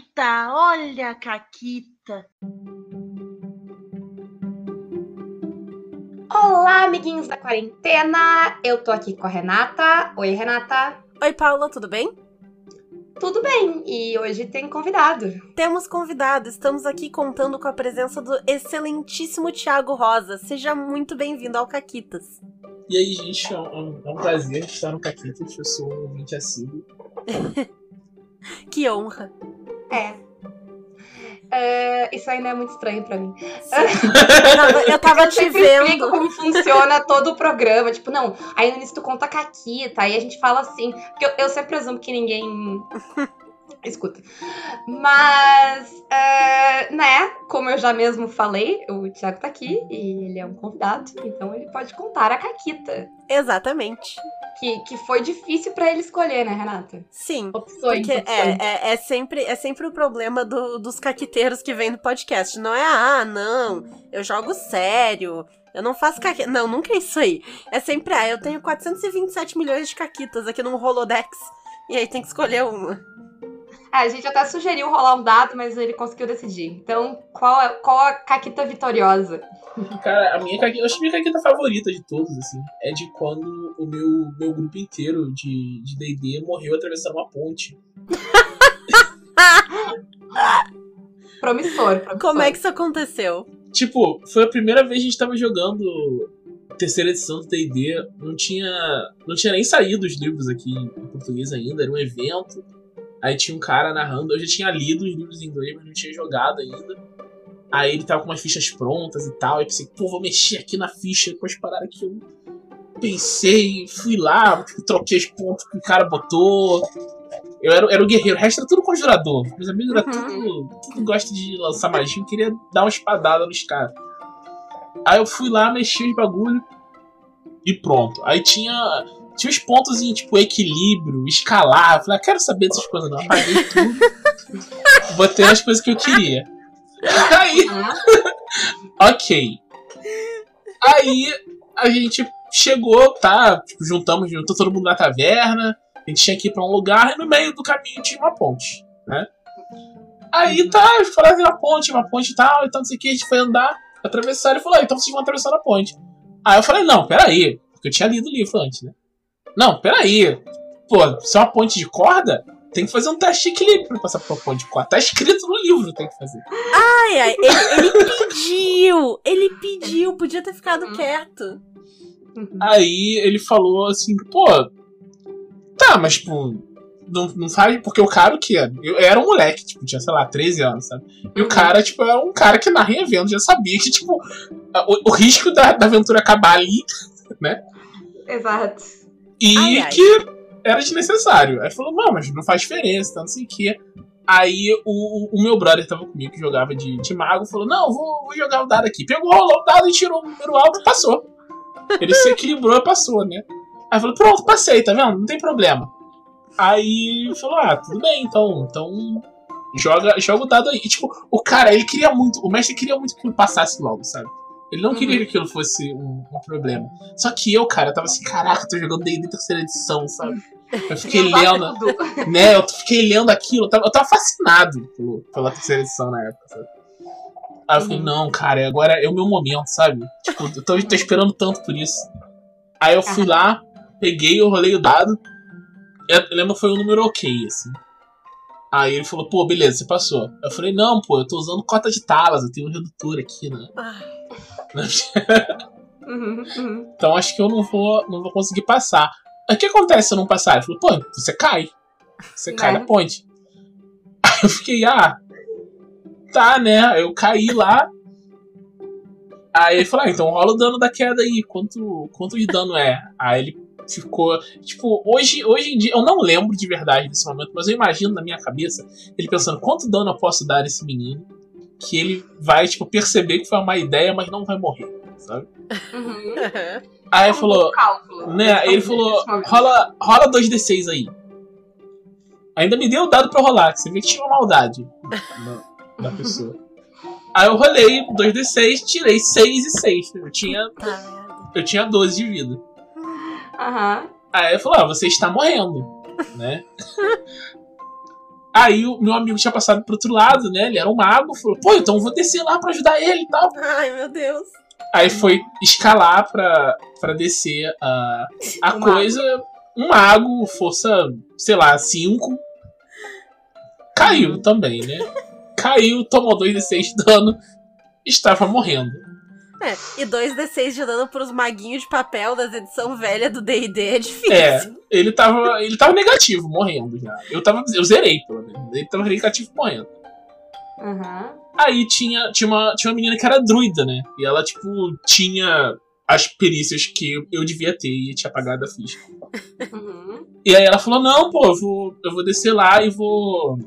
Caquita, olha a Caquita. Olá, amiguinhos da quarentena. Eu tô aqui com a Renata. Oi, Renata. Oi, Paula, tudo bem? Tudo bem, e hoje tem convidado. Temos convidado, estamos aqui contando com a presença do excelentíssimo Thiago Rosa. Seja muito bem-vindo ao Caquitas. E aí, gente, é um, é um prazer estar no Caquitas, eu sou um ouvinte assíduo. que honra. É. é. Isso ainda é muito estranho pra mim. eu tava, eu te vendo. como funciona todo o programa. Tipo, não, aí no início tu conta a Caquita, aí a gente fala assim. Porque eu, eu sempre presumo que ninguém escuta. Mas, uh, né, como eu já mesmo falei, o Thiago tá aqui e ele é um convidado, então ele pode contar a Caquita. Exatamente. Que, que foi difícil para ele escolher, né, Renata? Sim. Opções. Porque opções. É, é, é, sempre, é sempre o problema do, dos caquiteiros que vem no podcast. Não é, ah, não, eu jogo sério, eu não faço caquita. Não, nunca é isso aí. É sempre, ah, eu tenho 427 milhões de caquitas aqui num Holodex. E aí tem que escolher uma. É, a gente até sugeriu rolar um dado, mas ele conseguiu decidir. Então, qual, é, qual a caquita vitoriosa? Cara, a minha caquita, eu acho que a minha caquita favorita de todos, assim, é de quando o meu, meu grupo inteiro de D&D morreu atravessando uma ponte. promissor, promissor. Como é que isso aconteceu? Tipo, foi a primeira vez que a gente tava jogando terceira edição do D&D, não tinha, não tinha nem saído os livros aqui em português ainda, era um evento. Aí tinha um cara narrando, eu já tinha lido os livros em inglês, mas não tinha jogado ainda. Aí ele tava com umas fichas prontas e tal. E pensei, pô, vou mexer aqui na ficha com as paradas que eu pensei. Fui lá, troquei os pontos que o cara botou. Eu era, era o guerreiro, o resto era tudo conjurador. Meus amigos era uhum. tudo, tudo gosta de lançar magia. Eu queria dar uma espadada nos caras. Aí eu fui lá, mexi os bagulho e pronto. Aí tinha tinha os pontos em, tipo, equilíbrio, escalar. Eu falei, ah, quero saber dessas coisas não. Apaguei tudo. Botei as coisas que eu queria. Aí. ok. Aí a gente chegou, tá? Tipo, juntamos, juntou todo mundo na taverna. A gente tinha que ir pra um lugar e no meio do caminho tinha uma ponte, né? Aí tá, falaram uma ponte, uma ponte e tal, então não sei o que, a gente foi andar, atravessar e falou, ah, então vocês vão atravessar a ponte. Aí eu falei, não, peraí, porque eu tinha lido o livro antes, né? Não, peraí. Pô, se é uma ponte de corda, tem que fazer um teste de equilíbrio pra passar por uma ponte de corda. Tá escrito no livro, tem que fazer. Ai, ai, ele, ele pediu! Ele pediu, podia ter ficado uhum. quieto. Aí ele falou assim, pô. Tá, mas tipo. Não, não faz. Porque o cara que era. Eu era um moleque, tipo, tinha, sei lá, 13 anos, sabe? E o uhum. cara, tipo, era um cara que narra em evento, já sabia que, tipo, o, o risco da, da aventura acabar ali, né? Exato. E ai, ai. que era desnecessário. Aí falou, não, mas não faz diferença, tanto assim que. Aí o, o meu brother tava comigo, que jogava de, de mago, falou: Não, vou, vou jogar o dado aqui. Pegou, rolou o dado e tirou o número alto e passou. Ele se equilibrou e passou, né? Aí falou: Pronto, passei, tá vendo? Não tem problema. Aí falou: Ah, tudo bem, então. Então. Joga, joga o dado aí. E, tipo, o cara, ele queria muito. O mestre queria muito que ele passasse logo, sabe? Ele não uhum. queria que aquilo fosse um, um, problema. Só que eu, cara, eu tava assim, caraca, tô jogando D&D terceira edição, sabe? Eu fiquei lendo, né? Eu fiquei lendo aquilo, eu tava, eu tava fascinado pelo, pela terceira edição na época, sabe? Aí eu falei, uhum. não, cara, agora é o meu momento, sabe? Tipo, eu tô, tô esperando tanto por isso. Aí eu fui lá, peguei, eu rolei o dado. Eu lembro que foi um número ok, assim. Aí ele falou, pô, beleza, você passou. Eu falei, não, pô, eu tô usando cota de talas, eu tenho um redutor aqui, né? Uhum, uhum. Então acho que eu não vou, não vou conseguir passar. O que acontece se eu não passar? Ele falou, pô, você cai. Você cai na ponte. Aí eu fiquei, ah, tá, né? Eu caí lá. Aí ele falou, ah, então rola o dano da queda aí. Quanto, quanto de dano é? Aí ele ficou. Tipo, hoje, hoje em dia, eu não lembro de verdade desse momento, mas eu imagino na minha cabeça ele pensando quanto dano eu posso dar a esse menino que ele vai, tipo, perceber que foi uma má ideia, mas não vai morrer, sabe? Uhum. Aí ele falou. Né? Ele falou: rola, rola 2d6 aí. Ainda me deu o dado pra rolar, que você vê que tinha uma maldade na, na pessoa. Aí eu rolei 2d6, tirei 6 e 6. Eu tinha. Eu tinha 12 de vida. Aham. Aí ele falou: ah, você está morrendo, né? Aí o meu amigo tinha passado pro outro lado, né? Ele era um mago, falou, pô, então eu vou descer lá pra ajudar ele e tal. Ai, meu Deus. Aí foi escalar pra, pra descer a, a Um coisa. Um mago, força, sei lá, 5. Caiu também, né? Caiu, tomou 2d6 de dano, estava morrendo. É, e 2d6 de dano pros maguinhos de papel das edição velha do D&D é difícil. É, ele tava, ele tava negativo, morrendo já. Eu, tava, eu zerei, pelo menos. Ele tava negativo, morrendo. Aham. Aí tinha, tinha, uma, tinha uma menina que era druida, né? E ela, tipo, tinha as perícias que eu, devia ter e tinha pagado a ficha. Uhum. E aí ela falou, não, pô, eu vou, eu vou descer lá e vou.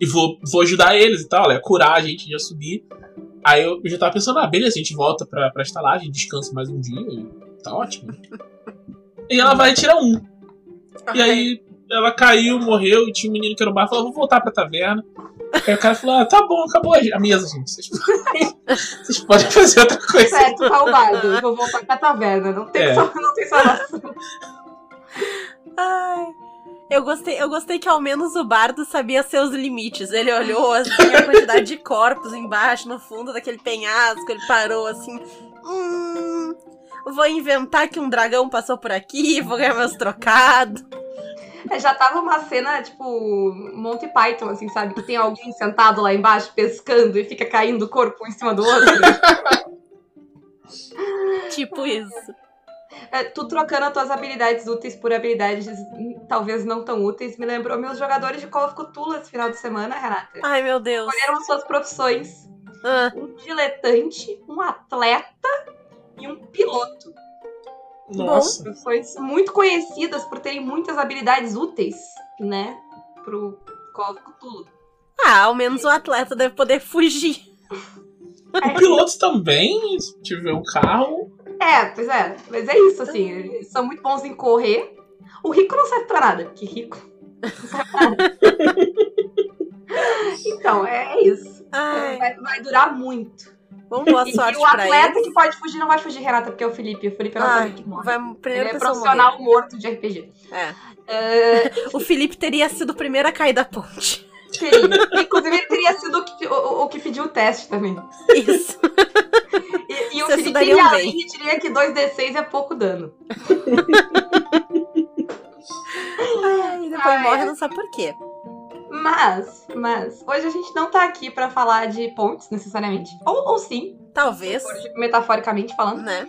E vou, vou ajudar eles e tal. Ela ia curar a gente, ia subir. Aí eu já tava pensando, ah, beleza, a gente volta pra, pra estalagem, descansa mais um dia e tá ótimo. E ela vai tirar um. E aí ela caiu, morreu, e tinha um menino que era no bar falou, vou voltar pra taverna. Aí o cara falou, ah, tá bom, acabou a mesa, gente. Vocês podem, vocês podem fazer outra coisa. Certo, o bardo. Vou voltar pra taverna. Não tem, É. não tem salvação. Ai. Eu gostei, eu gostei que ao menos o bardo sabia seus limites. Ele olhou assim a quantidade de corpos embaixo, no fundo daquele penhasco, ele parou assim. Hum, vou inventar que um dragão passou por aqui, vou ganhar meus trocados. É, Já tava uma cena, tipo, Monty Python, assim, sabe? Que tem alguém sentado lá embaixo pescando e fica caindo o corpo um em cima do outro. Tipo isso. É, tu trocando as tuas habilidades úteis por habilidades hum, talvez não tão úteis me lembrou meus jogadores de Call of Cthulhu esse final de semana, Renata. Ai, meu Deus. Escolheram as suas profissões. Ah, Um diletante, um atleta e um piloto. Nossa. Profissões muito conhecidas por terem muitas habilidades úteis, né? Pro Call of Cthulhu. ah, ao menos o atleta deve poder fugir. O piloto também, se tiver um carro. É, pois é. Mas é isso, assim. Eles são muito bons em correr. O rico não serve pra nada, porque rico não serve pra nada. então, é, é isso. Ai, vai, vai durar muito. bom, boa E- sorte e o atleta eles. que pode fugir não vai fugir, Renata, porque é o Felipe. O Felipe é Ai, que morre. vai Ele é pessoa morrer. profissional morto de RPG. É. É, O Felipe teria sido o primeiro a cair da ponte. teria. Inclusive, ele teria sido o que, o, o que pediu o teste também. Isso. E, e o Felipe dariam iria bem. e diria que 2D6 é pouco dano. Ai, depois Ai, morre, não sabe por quê. Mas, mas, hoje a gente não tá aqui pra falar de pontes, necessariamente. Ou, ou sim, Talvez, metaforicamente falando. né?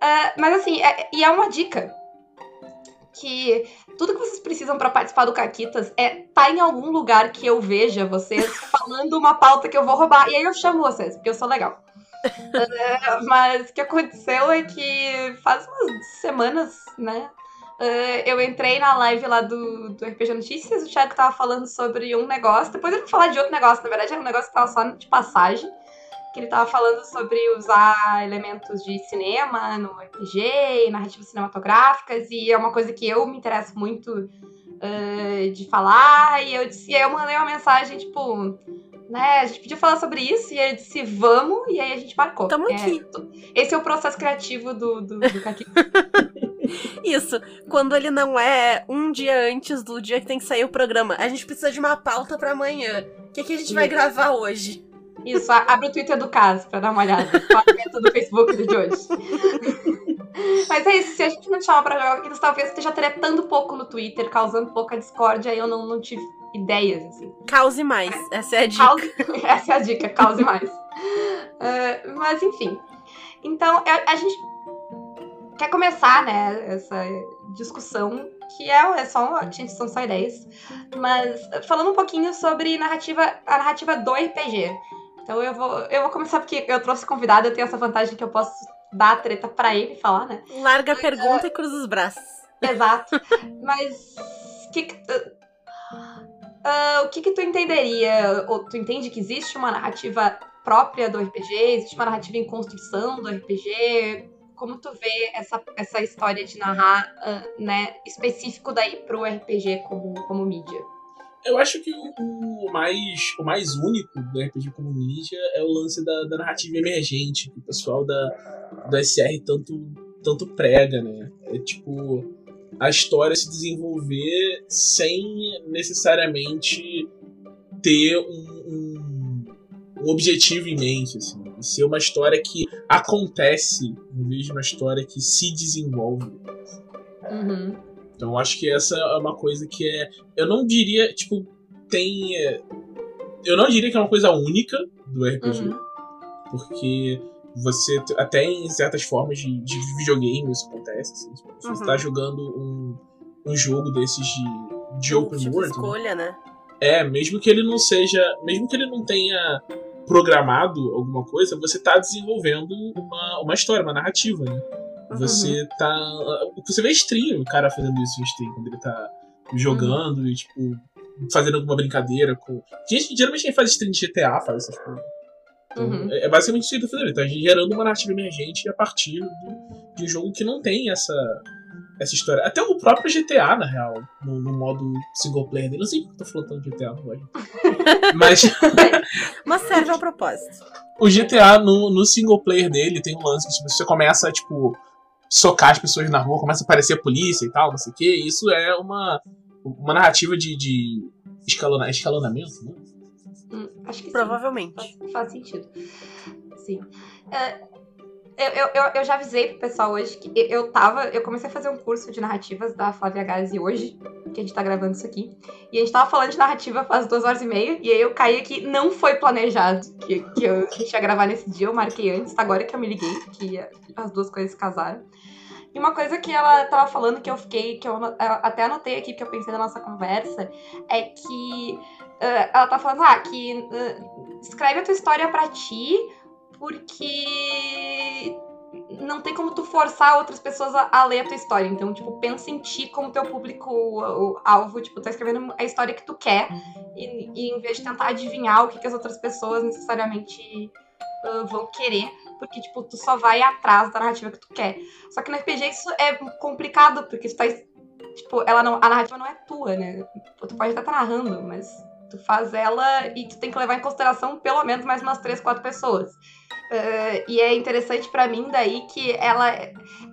Ah, mas assim, é- e é uma dica. Que tudo que vocês precisam pra participar do Caquitas é tá em algum lugar que eu veja vocês falando uma pauta que eu vou roubar. E aí eu chamo vocês, porque eu sou legal. Ah, mas o que aconteceu é que faz umas semanas, né? ah, eu entrei na live lá do, do RPG Notícias, o Thiago tava falando sobre um negócio. Depois ele vai falar de outro negócio, na verdade era um negócio que tava só de passagem que ele tava falando sobre usar elementos de cinema no RPG e narrativas cinematográficas, e é uma coisa que eu me interesso muito eh, de falar, e eu disse, e aí eu mandei uma mensagem, tipo, né, a gente podia falar sobre isso, e ele disse, vamos, e aí a gente marcou. Tamo É, aqui. esse é o processo criativo do, do, do Kaki. Isso, quando ele não é um dia antes do dia que tem que sair o programa. A gente precisa de uma pauta pra amanhã. O que, que a gente vai gravar hoje? Isso, abre o Twitter do caso pra dar uma olhada. A meta do Facebook de hoje. Mas é isso, se a gente não te chama pra jogar talvez esteja tretando pouco no Twitter, causando pouca discórdia, aí eu não, não tive ideias, assim. Cause mais. Essa é a dica. Cause- Essa é a dica, cause mais. Ah, mas enfim. Então, a, a gente quer começar, né, essa discussão, que é, é só. Gente, são só ideias. Mas falando um pouquinho sobre narrativa, a narrativa do RPG. Então eu vou, eu vou começar porque eu trouxe convidado, eu tenho essa vantagem que eu posso dar a treta pra ele falar, né? Larga a pergunta e cruza os braços. Exato. Mas que ah, o que que tu entenderia? Ou tu entende que existe uma narrativa própria do RPG? Existe uma narrativa em construção do RPG? Como tu vê essa, essa história de narrar, ah, né, específico daí pro RPG como, como mídia? Eu acho que o, o mais, o mais único do RPG como mídia é o lance da, da narrativa emergente, que o pessoal da, do SR tanto, tanto prega, né? É tipo. A história se desenvolver sem necessariamente ter um, um, um objetivo em mente, assim. Ser uma história que acontece em vez de uma história que se desenvolve. Uhum. Então eu acho que essa é uma coisa que é. Eu não diria, tipo, tem. é, Eu não diria que é uma coisa única do RPG. Uhum. Porque você. Até em certas formas de, de videogame isso acontece. Assim, tipo, se você Uhum. tá jogando um, um jogo desses de, de open tipo world. né? escolha, né? É, mesmo que ele não seja. Mesmo que ele não tenha programado alguma coisa, você tá desenvolvendo uma, uma história, uma narrativa, né? Uhum. Você tá. Você vê stream, o cara fazendo isso em stream, quando ele tá jogando e, tipo, fazendo alguma brincadeira com. Gente, geralmente quem faz stream de GTA faz essas coisas. Então, Uhum. é, é basicamente isso que ele tá fazendo. Tá gerando uma narrativa emergente a partir de, de um jogo que não tem essa, essa história. Até o próprio GTA, na real, no, no modo single player dele. Não sei porque eu tô falando tanto de GTA agora. Mas Mas serve ao propósito. o GTA, no, no single player dele, tem um lance que tipo, você começa a, tipo, socar as pessoas na rua, começa a aparecer a polícia e tal, não sei o quê. Isso é uma, uma narrativa de, de escalona, escalonamento, né? Hum, acho que sim. Provavelmente. Faz, faz sentido. Sim. É, eu, eu, eu- já avisei pro pessoal hoje que eu- tava. Eu comecei a fazer um curso de narrativas da Flávia Gazi hoje, que a gente tá gravando isso aqui. E a gente tava falando de narrativa faz duas horas e meia, e aí eu caí aqui, não foi planejado que, que eu, a gente ia gravar nesse dia, eu marquei antes, agora que eu me liguei, que as duas coisas casaram. E uma coisa que ela tava falando que eu fiquei, que eu até anotei aqui, porque eu pensei na nossa conversa, é que ela tá falando, ah, que ah, escreve a tua história pra ti, porque não tem como tu forçar outras pessoas a, a ler a tua história. Então, tipo, pensa em ti como teu público o- o alvo, tipo, tá escrevendo a história que tu quer, e, e em vez de tentar adivinhar o que, que as outras pessoas necessariamente ah, vão querer, porque, tipo, tu só vai atrás da narrativa que tu quer. Só que no RPG isso é complicado, porque tu tá. Tipo, ela não, a narrativa não é tua, né? Tu pode até estar narrando, mas tu faz ela e tu tem que levar em consideração pelo menos mais umas três, quatro pessoas. Eh, e é interessante pra mim daí que ela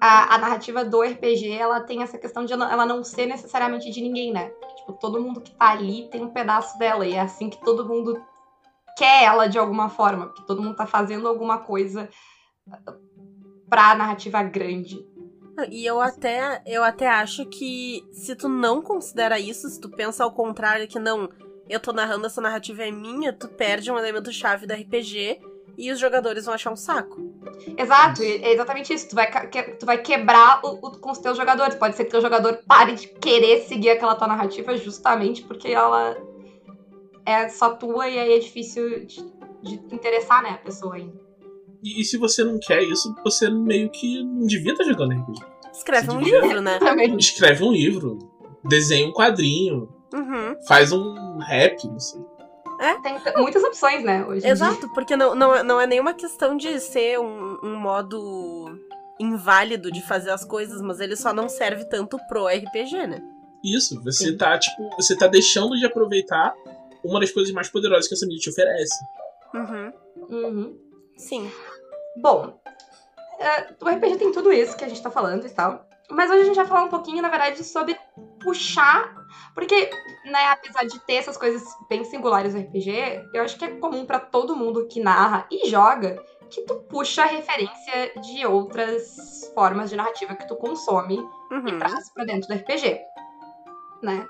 a, a narrativa do RPG ela tem essa questão de ela ela não ser necessariamente de ninguém, né? Tipo, todo mundo que tá ali tem um pedaço dela e é assim que todo mundo quer ela de alguma forma, porque todo mundo tá fazendo alguma coisa pra narrativa grande. E eu até, eu até acho que se tu não considera isso, se tu pensa ao contrário, que não, eu tô narrando, essa narrativa é minha, tu perde um elemento chave do RPG e os jogadores vão achar um saco. Exato, é exatamente isso. Tu vai, que- tu vai quebrar o, o- com os teus jogadores. Pode ser que teu jogador pare de querer seguir aquela tua narrativa justamente porque ela é só tua e aí é difícil de, de interessar, né, a pessoa ainda. E, e se você não quer isso, você meio que não devia estar jogando RPG. Escreve Se um devia- livro, né? Também. Escreve um livro, desenha um quadrinho, Uhum. faz um rap, não sei. Tem t- muitas opções, né, hoje. Exato, porque não, não, é- não é nenhuma questão de ser um, um modo inválido de fazer as coisas, mas ele só não serve tanto pro RPG, né? Isso, você Sim. tá, tipo, você tá deixando de aproveitar uma das coisas mais poderosas que essa mídia te oferece. Uhum. Uhum. Sim. Bom, é, o RPG tem tudo isso que a gente tá falando e tal. Mas hoje a gente vai falar um pouquinho, na verdade, sobre puxar. Porque, né, apesar de ter essas coisas bem singulares no RPG, eu acho que é comum pra todo mundo que narra e joga que tu puxa referência de outras formas de narrativa que tu consome e Uhum. traz pra dentro do RPG, né?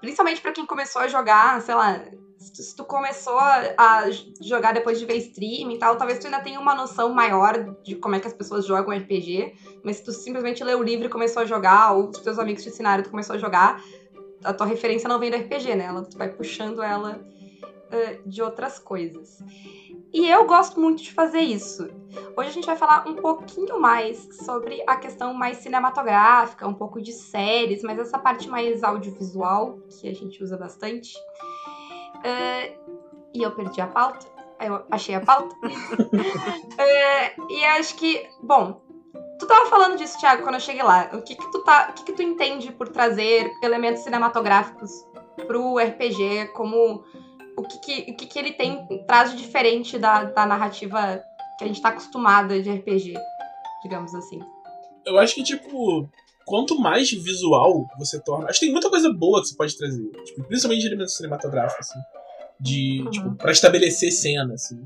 Principalmente pra quem começou a jogar, sei lá, se tu, começou a, a jogar depois de ver stream e tal, talvez tu ainda tenha uma noção maior de como é que as pessoas jogam RPG, mas se tu simplesmente leu o livro e começou a jogar, ou os teus amigos te ensinaram e tu começou a jogar, a tua referência não vem do RPG, né? Ela, tu vai puxando ela eh, de outras coisas. E eu gosto muito de fazer isso. Hoje a gente vai falar um pouquinho mais sobre a questão mais cinematográfica, um pouco de séries, mas essa parte mais audiovisual, que a gente usa bastante. É, e eu perdi a pauta. Eu achei a pauta. É, e acho que, bom, tu tava falando disso, Thiago, quando eu cheguei lá. O que que tu, tá, o que que tu entende por trazer elementos cinematográficos pro RPG como o que, que, o que, que ele tem traz de diferente da, da narrativa que a gente tá acostumada de RPG, digamos assim. Eu acho que, tipo, quanto mais visual você torna. Acho que tem muita coisa boa que você pode trazer. Tipo, principalmente de elementos cinematográficos, assim. De, Uhum. tipo, pra estabelecer cena, assim.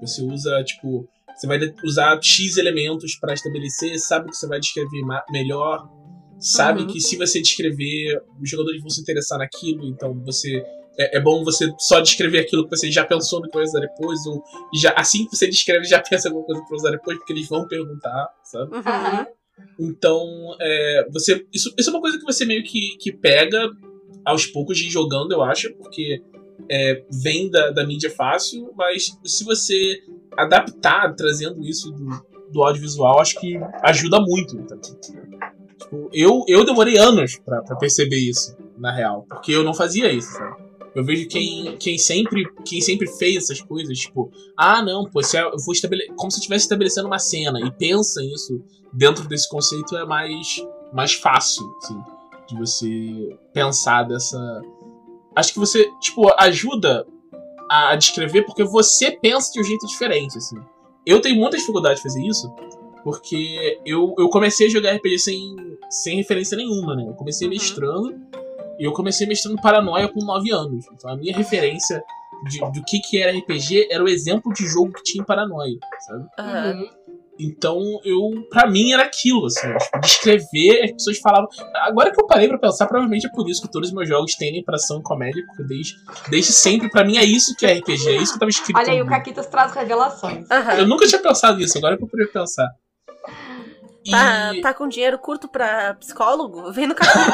Você usa, tipo. Você vai usar X elementos pra estabelecer, sabe que você vai descrever melhor. Sabe Uhum. que se você descrever, os jogadores vão se interessar naquilo, então você. É, é bom você só descrever aquilo que você já pensou no que vai usar depois, ou já, assim que você descreve, já pensa em alguma coisa pra usar depois, porque eles vão perguntar, sabe? Uhum. Então, é, você, isso, isso é uma coisa que você meio que, que pega aos poucos de ir jogando, eu acho, porque é, vem da, da mídia fácil, mas se você adaptar, trazendo isso do, do audiovisual, acho que ajuda muito. Tipo, eu, eu demorei anos pra perceber isso, na real, porque eu não fazia isso, sabe? Eu vejo quem, quem, sempre, quem sempre fez essas coisas, tipo, ah, não, pô, se eu vou estabelecer. Como se eu estivesse estabelecendo uma cena e pensa nisso dentro desse conceito é mais, mais fácil, assim, de você pensar dessa. Acho que você, tipo, ajuda a, descrever porque você pensa de um jeito diferente, assim. Eu tenho muita dificuldade de fazer isso, porque eu, eu comecei a jogar RPG sem, sem referência nenhuma, né? Eu comecei Uhum. mestrando, e eu comecei mestrando Paranoia com 9 anos. Então a minha referência de, do que, que era RPG era o exemplo de jogo que tinha em Paranoia, sabe? Uhum. Então, eu, pra mim era aquilo, assim, tipo, descrever, as pessoas falavam. Agora que eu parei pra pensar, provavelmente é por isso que todos os meus jogos tendem pra ação e comédia, porque desde, desde sempre, pra mim é isso que é RPG, é isso que tava escrito. Olha aí, o. Caquitas traz revelações. Aham. Eu nunca tinha pensado nisso, agora que eu poderia pensar. E... Tá, tá com dinheiro curto pra psicólogo? Vem no capítulo.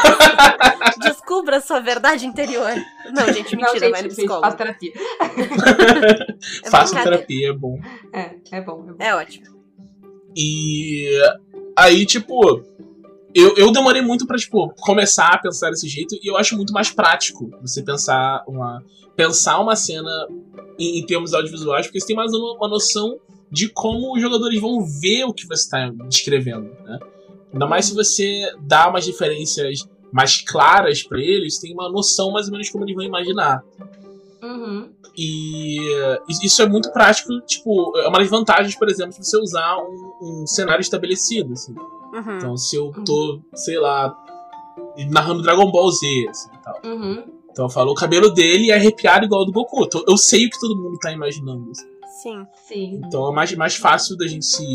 Descubra a sua verdade interior. Não, gente, Não, mentira, gente, vai no psicólogo. faz terapia. É Faço brincadeira. terapia, é bom. É, é bom, é bom. É ótimo. E aí, tipo, eu, eu demorei muito pra, tipo, começar a pensar desse jeito e eu acho muito mais prático você pensar uma, pensar uma cena em, em termos audiovisuais, porque você tem mais uma, uma noção de como os jogadores vão ver o que você está descrevendo, né? Ainda mais se você dá umas referências mais claras pra eles, tem uma noção mais ou menos como eles vão imaginar. Uhum. E isso é muito prático, tipo, é uma das vantagens, por exemplo, de você usar um, um cenário estabelecido, assim. Uhum. Então, se eu tô, sei lá, narrando Dragon Ball Z, assim, e tal. Uhum. Então eu falo, o cabelo dele é arrepiado igual ao do Goku. Então, eu sei o que todo mundo tá imaginando. assim. Sim. Sim. Então é mais, mais fácil da gente se,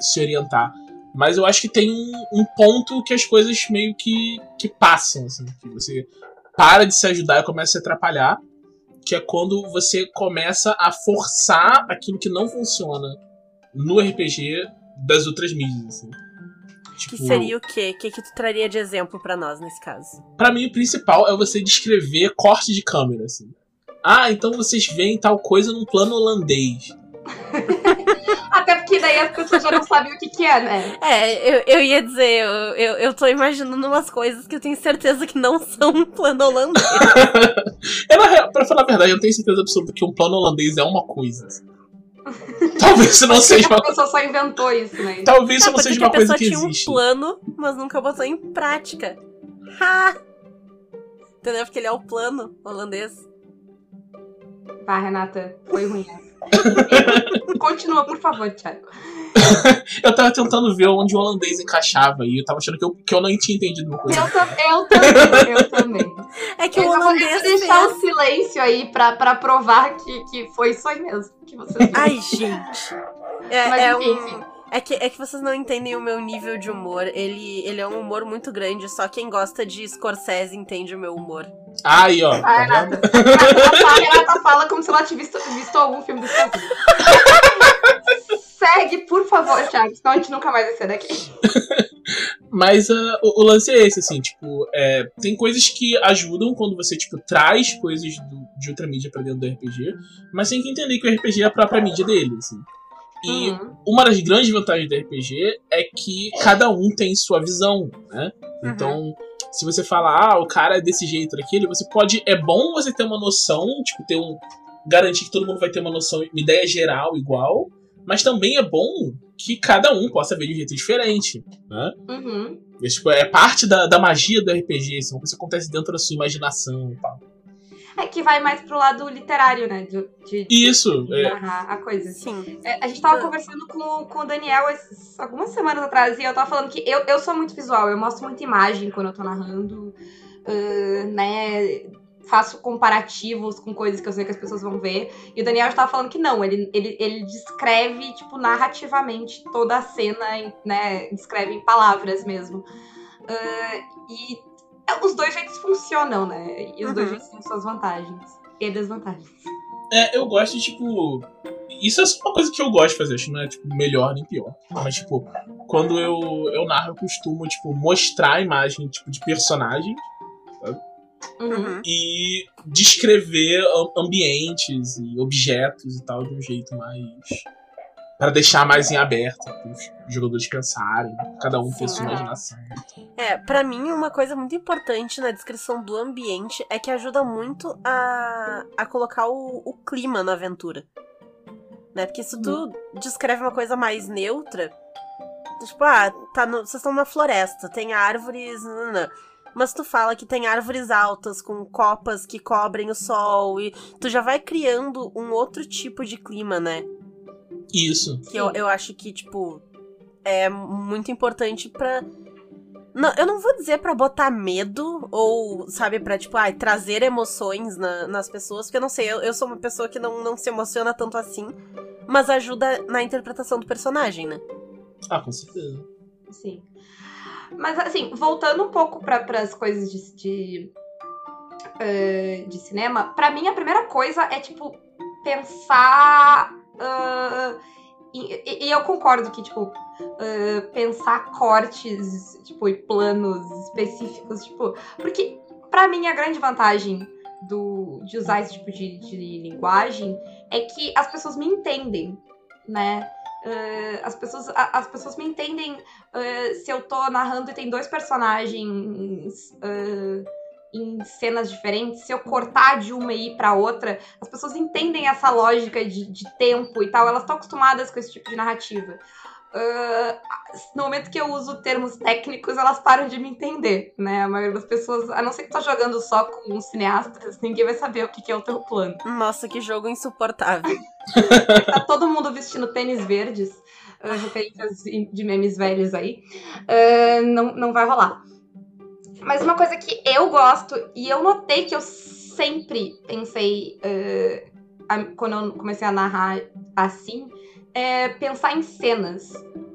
se orientar. Mas eu acho que tem um, um ponto que as coisas meio que, que passam, assim. Que você para de se ajudar e começa a se atrapalhar. Que é quando você começa a forçar aquilo que não funciona no RPG das outras mídias, assim. Que Tipo, seria o quê? O que, que tu traria de exemplo pra nós nesse caso? Pra mim, o principal é você descrever corte de câmera, assim. Ah, então vocês veem tal coisa num plano holandês. Porque daí as pessoas já não sabem o que, que é, né? É, eu, eu ia dizer, eu, eu, eu tô imaginando umas coisas que eu tenho certeza que não são um plano holandês. Na real, pra falar a verdade, eu tenho certeza absoluta que um plano holandês é uma coisa. Talvez isso não seja A uma, pessoa só inventou isso, né? talvez isso Ah, não pode ser seja que a uma coisa pessoa que tinha um existe. plano, mas nunca botou em prática. Ha! Entendeu? Porque ele é o plano holandês. Tá, Renata, foi ruim essa. Continua, por favor, Thiago. Eu tava tentando ver onde o holandês encaixava e eu tava achando que eu, que eu não tinha entendido uma coisa. Eu, tam- eu também, eu também. É que Eu o vou holandês deixar fez... o silêncio aí pra, pra provar que, que foi isso aí mesmo que vocês viram. Ai, gente. É, Mas é enfim, um... enfim. É que, é que vocês não entendem o meu nível de humor. Ele, ele é um humor muito grande. Só quem gosta de Scorsese entende o meu humor. Aí, ó. Tá Renata. vendo? A, a Renata fala como se ela tivesse visto, visto algum filme do Scorsese. Segue, por favor, Thiago, senão a gente nunca mais vai sair daqui. Mas ah, o, o lance é esse, assim, tipo, é, tem coisas que ajudam quando você, tipo, traz coisas do- de outra mídia pra dentro do RPG, mas tem que entender que o RPG é a própria mídia dele, assim. E Uhum. uma das grandes vantagens do RPG é que cada um tem sua visão, né? Então, se você fala, ah, o cara é desse jeito, daquele, você pode. É bom você ter uma noção, tipo, ter um. Garantir que todo mundo vai ter uma noção, uma ideia geral igual, mas também é bom que cada um possa ver de um jeito diferente, né? Uhum. E, tipo, é parte da, da magia do RPG, uma coisa que acontece dentro da sua imaginação e tal. É que vai mais pro lado literário, né? De, de, Isso, de é. narrar a coisa. Sim. É, a gente tava conversando com, com o Daniel esses- algumas semanas atrás e eu tava falando que eu, eu sou muito visual, eu mostro muita imagem quando eu tô narrando, ah, né? Faço comparativos com coisas que eu sei que as pessoas vão ver. E o Daniel já tava falando que não, ele, ele, ele descreve, tipo, narrativamente toda a cena, né? Descreve em palavras mesmo. Ah, e os dois jeitos funcionam, né? E os dois Uhum. jeitos têm suas vantagens e desvantagens. É, eu gosto de, tipo. Isso é só uma coisa que eu gosto de fazer, acho que não é, tipo, melhor nem pior. Mas, tipo, quando eu, eu narro, eu costumo, tipo, mostrar a imagem, tipo, de personagem Uhum. Uhum. e descrever am- ambientes e objetos e tal de um jeito mais. Pra deixar mais em aberto, para os jogadores pensarem, cada um ter Sim. sua imaginação. É, pra mim, uma coisa muito importante na descrição do ambiente é que ajuda muito a, a colocar o, o clima na aventura. Né? Porque se tu descreve uma coisa mais neutra, tipo, ah, tá no- vocês estão numa floresta, tem árvores. nananã. Mas tu fala que tem árvores altas com copas que cobrem o sol e tu já vai criando um outro tipo de clima, né? Isso. Que eu, eu acho que, tipo, é muito importante pra. Não, eu não vou dizer pra botar medo ou, sabe, pra, tipo, ai, trazer emoções na- nas pessoas, porque eu não sei, eu, eu sou uma pessoa que não, não se emociona tanto assim, mas ajuda na interpretação do personagem, né? Ah, com certeza. Sim. Mas, assim, voltando um pouco para as coisas de, de, eh, de cinema, pra mim a primeira coisa é, tipo, pensar. Ah, e, e- eu concordo que, tipo, ah, pensar cortes, tipo, e planos específicos, tipo. Porque, pra mim, a grande vantagem do, de usar esse tipo de, de linguagem é que as pessoas me entendem, né? Ah, as, pessoas, as pessoas me entendem uh, se eu tô narrando e tem dois personagens uh, em cenas diferentes, se eu cortar de uma e ir pra outra, as pessoas entendem essa lógica de, de tempo e tal, elas estão acostumadas com esse tipo de narrativa. Uh, no momento que eu uso termos técnicos, elas param de me entender, né? A maioria das pessoas, a não ser que tá jogando só com cineastas, ninguém vai saber o que, que é o teu plano. Nossa, que jogo insuportável. tá todo mundo vestindo tênis verdes, uh, referências de memes velhos aí, uh, não, não vai rolar. Mas uma coisa que eu gosto, e eu notei que eu sempre pensei uh, quando eu comecei a narrar assim, é pensar em cenas.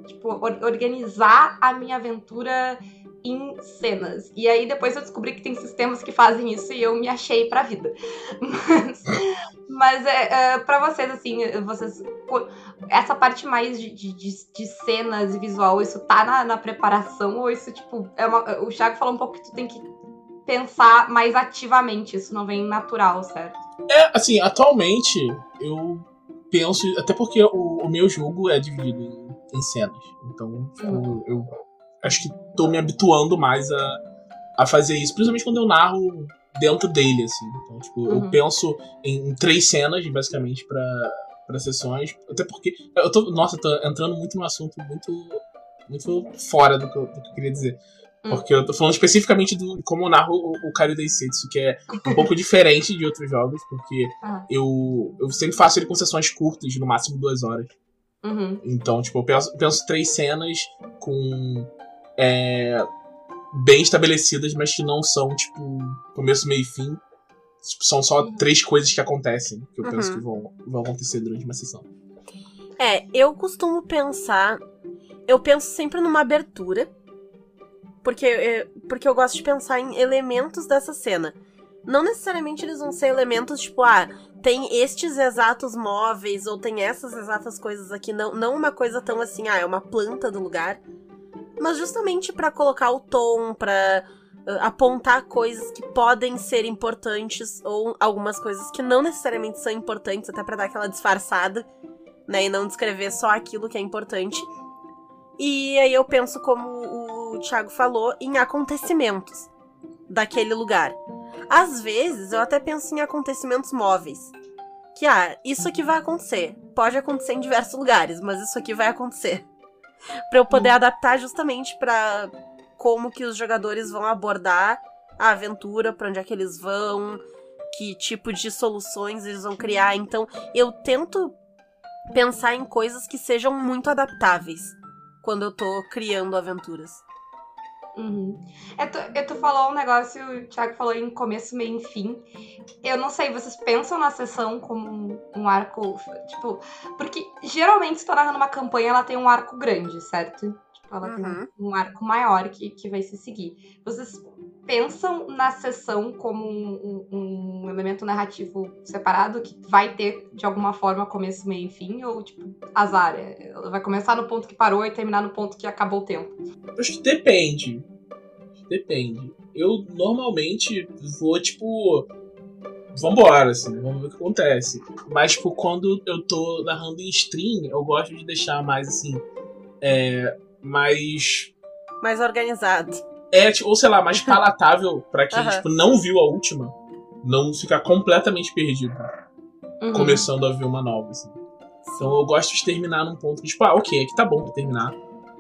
Tipo, or- organizar a minha aventura em cenas. E aí depois eu descobri que tem sistemas que fazem isso e eu me achei pra vida. Mas, mas é, é, para vocês, assim, vocês. Essa parte mais de, de, de- cenas e visual, isso tá na, na preparação? Ou isso, tipo, é uma, o Thiago falou um pouco que tu tem que pensar mais ativamente, isso não vem natural, certo? É, assim, atualmente eu penso. Até porque o, o meu jogo é dividido em, em cenas. Então, tipo, eu acho que tô me habituando mais a, a fazer isso. Principalmente quando eu narro dentro dele, assim. Então, tipo, eu Uhum. penso em três cenas, basicamente, pra, pra sessões. Até porque. Eu tô. Nossa, eu tô entrando muito num assunto muito. Muito fora do que eu, do que eu queria dizer. Hum. Porque eu tô falando especificamente do como eu narro o, o Cario Densetsu, que é um pouco diferente de outros jogos, porque Ah. eu, eu sempre faço ele com sessões curtas, no máximo duas horas. Uhum. Então, tipo, eu penso, penso três cenas com. É, bem estabelecidas, mas que não são, tipo, começo, meio e fim. Tipo, são só três coisas que acontecem, que eu penso Uhum. que vão, vão acontecer durante uma sessão. É, eu costumo pensar. Eu penso sempre numa abertura. Porque, é, porque eu gosto de pensar em elementos dessa cena. Não necessariamente eles vão ser elementos tipo, ah, tem estes exatos móveis ou tem essas exatas coisas aqui. Não, não uma coisa tão assim, ah, é uma planta do lugar. Mas justamente pra colocar o tom, pra ah, apontar coisas que podem ser importantes ou algumas coisas que não necessariamente são importantes, até pra dar aquela disfarçada né? E não descrever só aquilo que é importante. E aí eu penso, como o Thiago falou, em acontecimentos daquele lugar. Às vezes eu até penso em acontecimentos móveis. Que, ah, isso aqui vai acontecer. Pode acontecer em diversos lugares, mas isso aqui vai acontecer. Pra eu poder adaptar justamente pra como que os jogadores vão abordar a aventura, pra onde é que eles vão. que tipo de soluções eles vão criar. Então, eu tento pensar em coisas que sejam muito adaptáveis quando eu tô criando aventuras. Uhum. Eu, tô, eu tô falando um negócio, o Thiago falou em começo, meio e fim. Eu não sei, vocês pensam na sessão como um, um arco, tipo, porque geralmente se tá narrando uma campanha, ela tem um arco grande, certo? Tipo, ela tem Uhum. um, um arco maior que, que vai se seguir. Vocês pensam na sessão como um, um- um elemento narrativo separado que vai ter, de alguma forma, começo, meio e fim? Ou, tipo, azar? é- Ela vai começar no ponto que parou e terminar no ponto que acabou o tempo? Acho que depende. Depende. Eu normalmente vou, tipo. Vambora, assim, vamos ver o que acontece. Mas, tipo, quando eu tô narrando em stream, eu gosto de deixar mais assim. É. Mais. Mais organizado. É, tipo, ou sei lá, mais palatável pra quem, Aham. tipo, não viu a última. Não ficar completamente perdido. Uhum. Começando a ver uma nova, assim. Então eu gosto de terminar num ponto que, tipo, ah, ok, aqui tá bom pra terminar.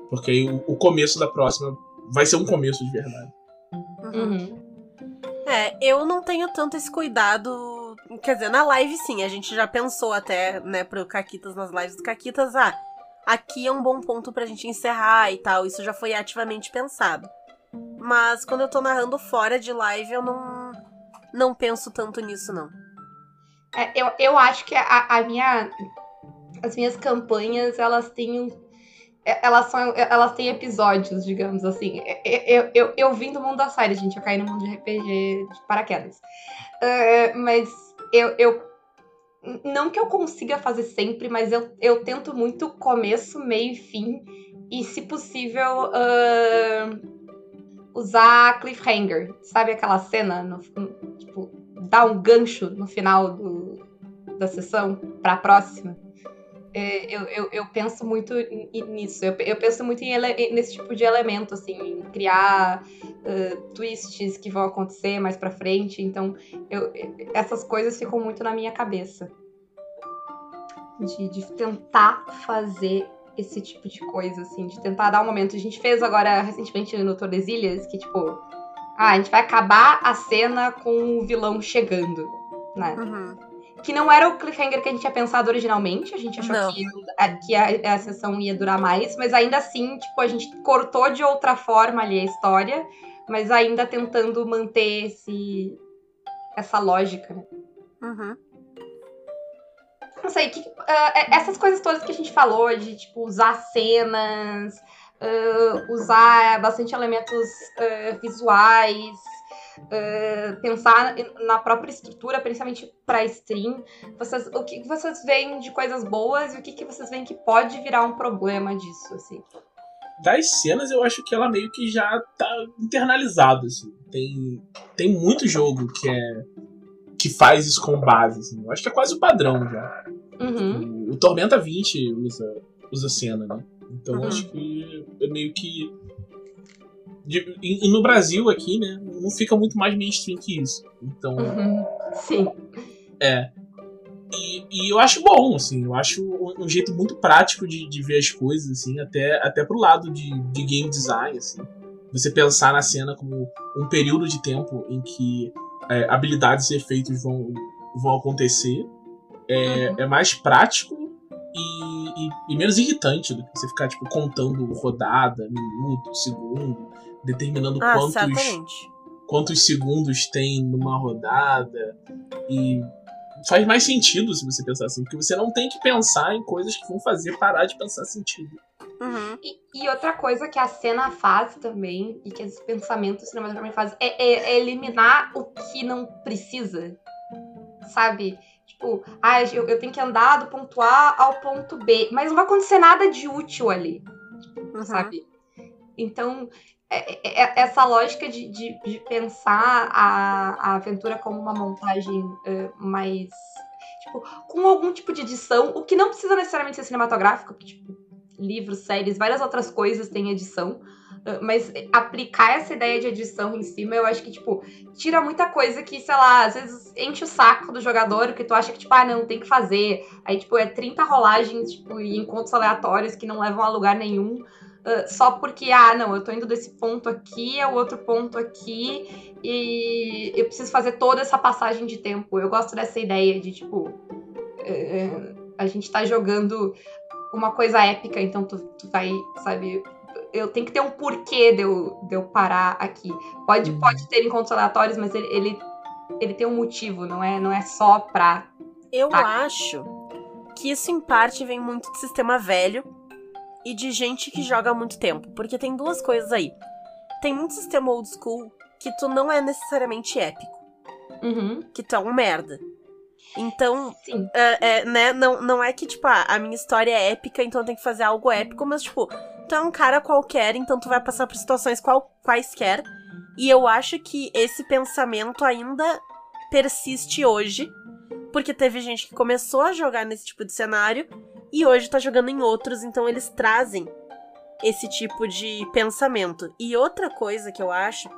Porque aí o, o começo da próxima vai ser um começo de verdade. Uhum. É, eu não tenho tanto esse cuidado. Quer dizer, na live sim, a gente já pensou até, né, pro Caquitas, nas lives do Caquitas, ah, aqui é um bom ponto pra gente encerrar e tal. Isso já foi ativamente pensado. Mas quando eu tô narrando fora de live, eu não, não penso tanto nisso, não. É, eu, eu acho que a, a minha. As minhas campanhas, elas têm é, Elas, são, elas têm episódios, digamos assim. É, Eu, eu, eu vim do mundo da série, gente. Eu caí no mundo de RPG de paraquedas. É, mas eu, eu. Não que eu consiga fazer sempre, mas eu, eu tento muito começo, meio e fim. E, se possível, ah, usar cliffhanger. Sabe aquela cena? No, tipo, dar um gancho no final do, da sessão pra próxima. É, eu, eu, eu penso muito nisso. Eu, eu penso muito nesse tipo de elemento, assim, em criar eh, twists que vão acontecer mais pra frente. Então, eu, essas coisas ficam muito na minha cabeça. De, de tentar fazer esse tipo de coisa, assim, de tentar dar um momento. A gente fez agora recentemente no Tordesilhas, que tipo, ah, a gente vai acabar a cena com o vilão chegando, né? Uhum. Que não era o cliffhanger que a gente tinha pensado originalmente. A gente achou Não. que, a, que a, a sessão ia durar mais, mas ainda assim, tipo, a gente cortou de outra forma ali a história, mas ainda tentando manter esse, essa lógica, né? Uhum. Não sei, que, é- essas coisas todas que a gente falou, de tipo, usar cenas, ah, usar bastante elementos ah, visuais, pensar na própria estrutura, principalmente para stream. Vocês, o que vocês veem de coisas boas e o que, que vocês veem que pode virar um problema disso, assim? Das cenas, eu acho que ela meio que já tá internalizada, assim. Tem, tem muito jogo que é. Que faz isso com base, assim. Eu acho que é quase o padrão já. Uhum. O, o Tormenta 20 usa, usa cena, né? Então Uhum. acho que é meio que. de- e, e no Brasil aqui, né? Não fica muito mais mainstream que isso. Então. Uhum. Sim. É. E, e eu acho bom, assim, eu acho um, um jeito muito prático de, de ver as coisas, assim, até, até pro lado de, de game design, assim. Você pensar na cena como um período de tempo em que é, habilidades e efeitos vão, vão acontecer. É, Uhum. é mais prático e, e- e menos irritante do que você ficar, tipo, contando rodada, minuto, segundo, determinando Ah, quantos certamente. quantos segundos tem numa rodada. E faz mais sentido se você pensar assim, porque você não tem que pensar em coisas que vão fazer parar de pensar sentido. Uhum. E, e outra coisa que a cena faz também, e que esse pensamento cinematográfico faz, é, é- é eliminar o que não precisa. Sabe? Tipo, ah, eu, eu tenho que andar do ponto A ao ponto B, mas não vai acontecer nada de útil ali, Uhum. sabe? Então, é- é- é- essa lógica de, de- de pensar a, a aventura como uma montagem eh, mais. Tipo, com algum tipo de edição, o que não precisa necessariamente ser cinematográfico, porque, tipo, livros, séries, várias outras coisas têm edição. eh, Mas aplicar essa ideia de edição em cima, eu acho que, tipo, tira muita coisa que, sei lá, às vezes enche o saco do jogador, que tu acha que, tipo, ah, não, tem que fazer. Aí, tipo, é 30 rolagens, tipo, e encontros aleatórios que não levam a lugar nenhum. uh, só porque, ah, não, eu tô indo desse ponto aqui ao outro ponto aqui e eu preciso fazer toda essa passagem de tempo. Eu gosto dessa ideia de, tipo, uh, a gente tá jogando uma coisa épica, então tu, tu vai, sabe, eu tenho que ter um porquê de eu, de eu parar aqui. Pode, pode ter encontros aleatórios, mas ele, ele, ele tem um motivo, não é, não é só pra. Eu Tá. acho que isso, em parte, vem muito de sistema velho e de gente que joga há muito tempo. Porque tem duas coisas aí. Tem muito sistema old school que tu não é necessariamente épico, Uhum, que tu é um merda. Então, é, é, né, não, não é que, tipo, ah, a minha história é épica, então tem que fazer algo épico, mas, tipo, tu é um cara qualquer, então tu vai passar por situações qual, quaisquer. E eu acho que esse pensamento ainda persiste hoje, porque teve gente que começou a jogar nesse tipo de cenário e hoje tá jogando em outros, então eles trazem esse tipo de pensamento. E outra coisa que eu acho